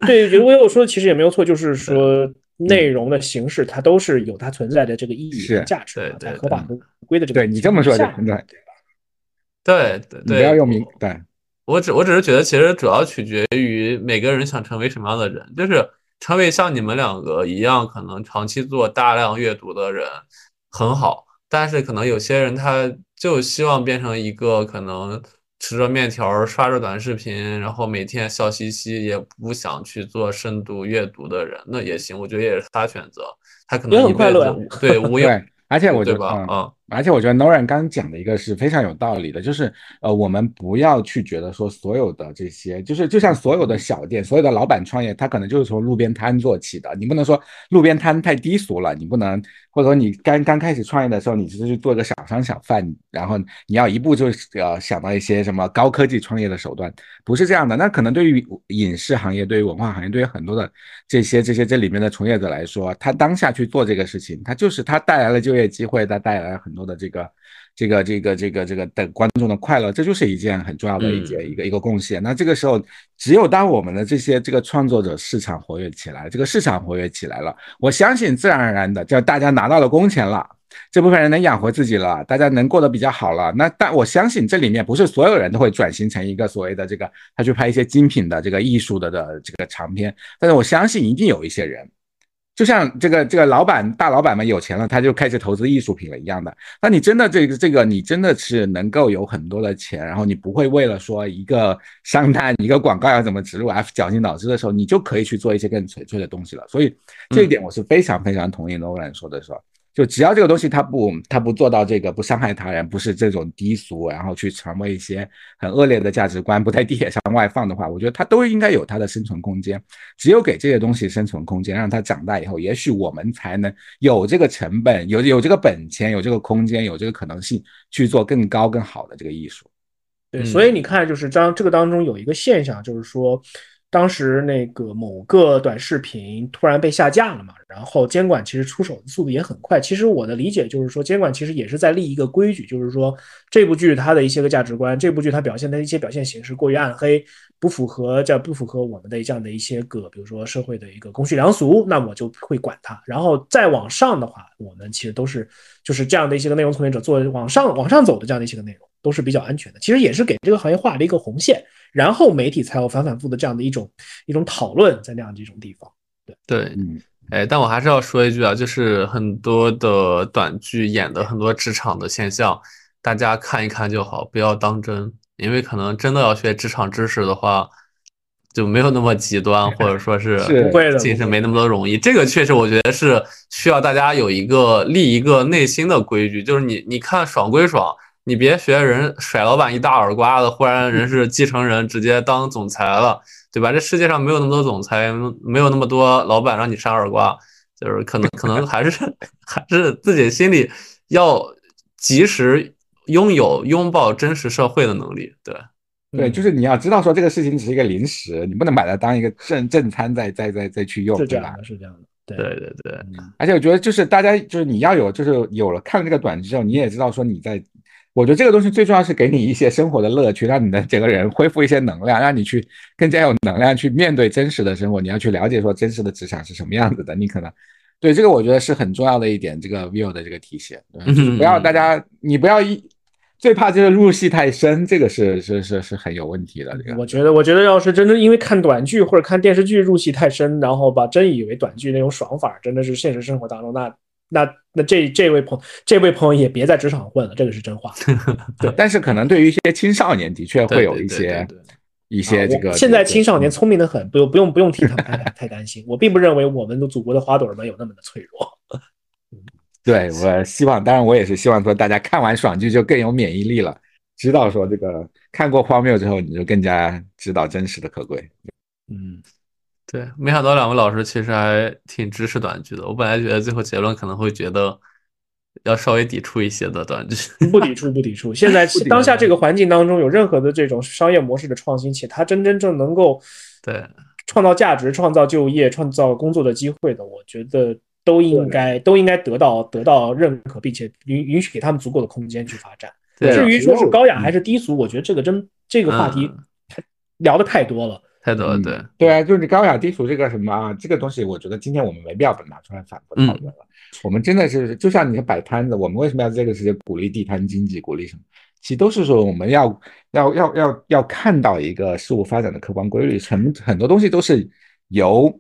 S1: 对，觉得我说的其实也没有错，就是说内容的形式它都是有它存在的这个意义和价值，在合法合规的这个
S3: 对你这么说就对，
S2: 对对对，
S3: 不要用名对，
S2: 我只我只是觉得其实主要取决于每个人想成为什么样的人，就是。成为像你们两个一样，可能长期做大量阅读的人很好，但是可能有些人他就希望变成一个可能吃着面条、刷着短视频，然后每天笑嘻嘻，也不想去做深度阅读的人，那也行，我觉得也是他选择，他可能一辈子对无忧，(laughs)
S3: 而且我
S2: 觉得啊。
S3: 而且我觉得 Noran 刚讲的一个是非常有道理的，就是呃，我们不要去觉得说所有的这些，就是就像所有的小店，所有的老板创业，他可能就是从路边摊做起的。你不能说路边摊太低俗了，你不能，或者说你刚刚开始创业的时候，你只是去做个小商小贩，然后你要一步就呃想到一些什么高科技创业的手段，不是这样的。那可能对于影视行业、对于文化行业、对于很多的这些这些这里面的从业者来说，他当下去做这个事情，他就是他带来了就业机会，他带来了很。多的这个，这个，这个，这个，这个的观众的快乐，这就是一件很重要的一件一个一个贡献。那这个时候，只有当我们的这些这个创作者市场活跃起来，这个市场活跃起来了，我相信自然而然的，叫大家拿到了工钱了，这部分人能养活自己了，大家能过得比较好了。那但我相信这里面不是所有人都会转型成一个所谓的这个，他去拍一些精品的这个艺术的的这个长片，但是我相信一定有一些人。就像这个这个老板大老板们有钱了，他就开始投资艺术品了一样的。那你真的这个这个你真的是能够有很多的钱，然后你不会为了说一个商单一个广告要怎么植入 F 绞尽脑汁的时候，你就可以去做一些更纯粹的东西了。所以这一点我是非常非常同意 Nolan 说的，说。就只要这个东西它不它不做到这个不伤害他人，不是这种低俗，然后去传播一些很恶劣的价值观，不在地铁上外放的话，我觉得它都应该有它的生存空间。只有给这些东西生存空间，让它长大以后，也许我们才能有这个成本，有有这个本钱，有这个空间，有这个可能性去做更高更好的这个艺术。
S1: 对，所以你看，就是当这个当中有一个现象，就是说。当时那个某个短视频突然被下架了嘛，然后监管其实出手的速度也很快。其实我的理解就是说，监管其实也是在立一个规矩，就是说这部剧它的一些个价值观，这部剧它表现的一些表现形式过于暗黑，不符合这不符合我们的这样的一些个，比如说社会的一个公序良俗，那我就会管它。然后再往上的话，我们其实都是就是这样的一些个内容从业者做往上往上走的这样的一些个内容，都是比较安全的。其实也是给这个行业画了一个红线。然后媒体才有反反复的这样的一种一种讨论，在那样的一种地方，对
S2: 对，嗯，哎，但我还是要说一句啊，就是很多的短剧演的很多职场的现象，大家看一看就好，不要当真，因为可能真的要学职场知识的话，就没有那么极端，或者说是
S1: 不会的，
S2: 其实没那么多容易。这个确实我觉得是需要大家有一个立一个内心的规矩，就是你你看爽归爽。你别学人甩老板一大耳刮子，忽然人是继承人，直接当总裁了，对吧？这世界上没有那么多总裁，没有那么多老板让你扇耳刮，就是可能可能还是 (laughs) 还是自己心里要及时拥有拥抱真实社会的能力，对
S3: 对，就是你要知道说这个事情只是一个临时，你不能把它当一个正正餐再再再再去用，
S1: 是这样的，是这样的，
S2: 对对对对。
S3: 而且我觉得就是大家就是你要有就是有了看了这个短剧之后，你也知道说你在。我觉得这个东西最重要是给你一些生活的乐趣，让你的整个人恢复一些能量，让你去更加有能量去面对真实的生活。你要去了解说真实的职场是什么样子的，你可能对这个我觉得是很重要的一点。这个 view 的这个体现，不要大家你不要一最怕就是入戏太深，这个是是是是很有问题的。这个
S1: 我觉得我觉得要是真的因为看短剧或者看电视剧入戏太深，然后把真以为短剧那种爽法真的是现实生活当中那。那那这这位朋这位朋友也别在职场混了，这个是真话。(laughs)
S3: 对，但是可能对于一些青少年，的确会有一些一些这个。
S1: 现在青少年聪明的很，不用不用不用替他们太太担心。我并不认为我们的祖国的花朵们有那么的脆弱。(laughs)
S3: 对，我希望，当然我也是希望说，大家看完爽剧就更有免疫力了，知道说这个看过荒谬之后，你就更加知道真实的可贵。
S1: 嗯。
S2: 对，没想到两位老师其实还挺支持短剧的。我本来觉得最后结论可能会觉得要稍微抵触一些的短剧，
S1: 不抵触，不抵触。现在 (laughs) 当下这个环境当中，有任何的这种商业模式的创新，且它真真正能够
S2: 对
S1: 创造价值、创造就业、创造工作的机会的，我觉得都应该都应该得到得到认可，并且允允许给他们足够的空间去发展。至于说是高雅还是低俗，我觉得这个真这个话题聊的太多了。
S2: 太多了，对
S3: 对啊，就是高雅低俗这个什么啊，这个东西，我觉得今天我们没必要把它拿出来反复讨论了。我们真的是就像你说摆摊子，我们为什么要这个时间鼓励地摊经济，鼓励什么？其实都是说我们要要要要要看到一个事物发展的客观规律，很很多东西都是由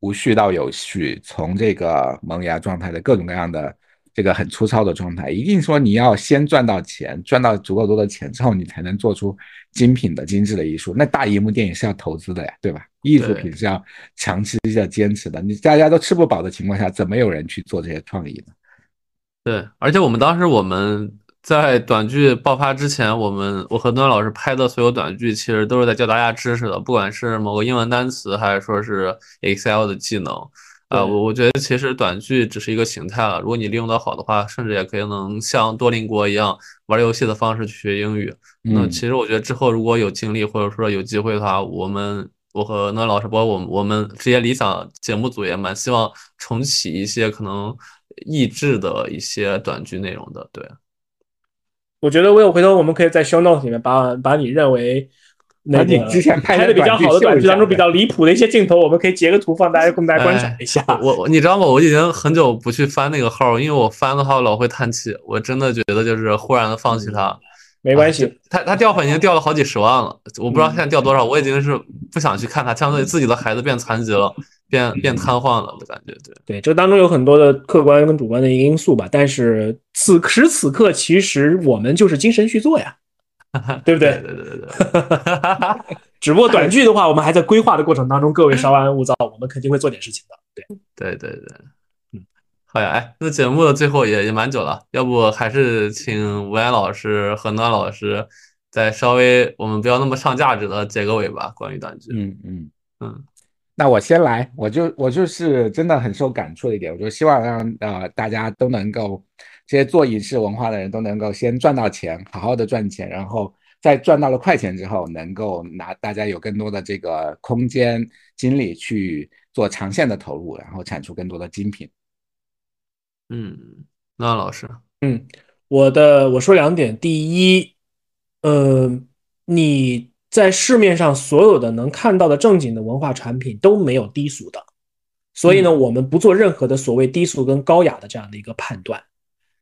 S3: 无序到有序，从这个萌芽状态的各种各样的。这个很粗糙的状态，一定说你要先赚到钱，赚到足够多的钱之后，你才能做出精品的、精致的艺术。那大荧幕电影是要投资的呀，对吧？艺术品是要长期要坚持的。你大家都吃不饱的情况下，怎么有人去做这些创意呢？
S2: 对，而且我们当时我们在短剧爆发之前，我们我和段老师拍的所有短剧，其实都是在教大家知识的，不管是某个英文单词，还是说是 Excel 的技能。啊，我我觉得其实短剧只是一个形态了。如果你利用的好的话，甚至也可以能像多邻国一样玩游戏的方式去学英语。那其实我觉得之后如果有精力或者说有机会的话，我们我和那老师，包括我们我们这些理想节目组也蛮希望重启一些可能益智的一些短剧内容的。对，
S1: 我觉得我有回头我们可以在 show notes 里面把把你认为。那
S3: 你之前
S1: 拍的比较好的短剧当中比较离谱的一些镜头，我们可以截个图放大家供大家观赏一下。
S2: 我你知道吗？我已经很久不去翻那个号，因为我翻的话老会叹气。我真的觉得就是忽然的放弃它，
S1: 没关系。
S2: 他他掉粉已经掉了好几十万了，我不知道现在掉多少。我已经是不想去看他，相当于自己的孩子变残疾了，变变瘫痪了的感觉。对
S1: 对，这当中有很多的客观跟主观的一个因素吧。但是此时此刻，其实我们就是精神续作呀。(laughs) 对不对？
S2: 对对对对，(laughs)
S1: 只不过短剧的话，我们还在规划的过程当中，各位稍安勿躁，我们肯定会做点事情的。对 (laughs)
S2: 对对对，嗯，好呀，哎，那节目的最后也也蛮久了，要不还是请吴岩老师和暖老师再稍微我们不要那么上价值的结个尾吧，关于短剧。
S3: 嗯嗯嗯，那我先来，我就我就是真的很受感触的一点，我就希望让呃大家都能够。这些做影视文化的人都能够先赚到钱，好好的赚钱，然后在赚到了快钱之后，能够拿大家有更多的这个空间精力去做长线的投入，然后产出更多的精品。
S2: 嗯，那老师，
S1: 嗯，我的我说两点，第一，呃，你在市面上所有的能看到的正经的文化产品都没有低俗的，所以呢，我们不做任何的所谓低俗跟高雅的这样的一个判断。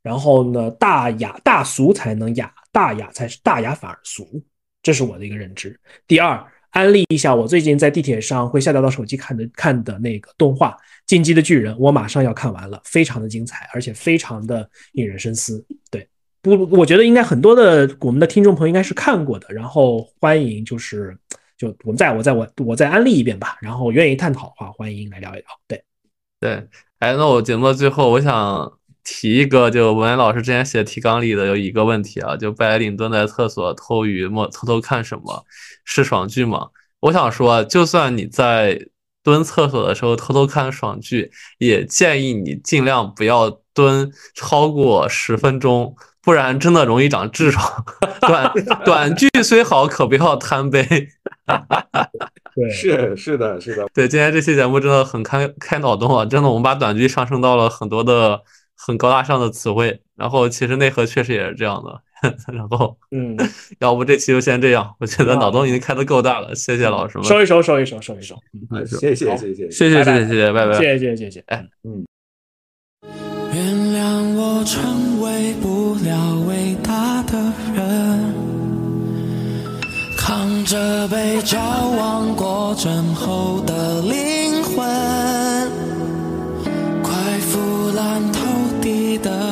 S1: 然后呢，大雅大俗才能雅，大雅才是大雅反而俗，这是我的一个认知。第二，安利一下我最近在地铁上会下载到手机看的看的那个动画《进击的巨人》，我马上要看完了，非常的精彩，而且非常的引人深思。对，不，我觉得应该很多的我们的听众朋友应该是看过的。然后欢迎就是就我们再我再我我再安利一遍吧。然后愿意探讨的话，欢迎来聊一聊。对，
S2: 对，哎，那我节目的最后，我想。提一个，就文言老师之前写提纲里的有一个问题啊，就白领蹲在厕所偷鱼摸偷偷看什么，是爽剧吗？我想说，就算你在蹲厕所的时候偷偷看爽剧，也建议你尽量不要蹲超过十分钟，不然真的容易长痔疮。(laughs) 短短剧虽好，可不要贪杯。
S1: 对，(laughs)
S3: 是是的，是的。
S2: 对，今天这期节目真的很开开脑洞啊！真的，我们把短剧上升到了很多的。很高大上的词汇，然后其实内核确实也是这样的，(laughs) 然后，
S1: 嗯，(laughs)
S2: 要不这期就先这样，我觉得脑洞已经开的够大了，谢谢老师，收一
S1: 收，收一收，收一收，嗯，收一收，
S3: 谢谢，谢谢，谢谢，
S2: 谢谢，谢谢，拜拜，
S1: 谢谢，谢谢，谢谢，
S2: 哎，
S3: 嗯。
S4: 记得。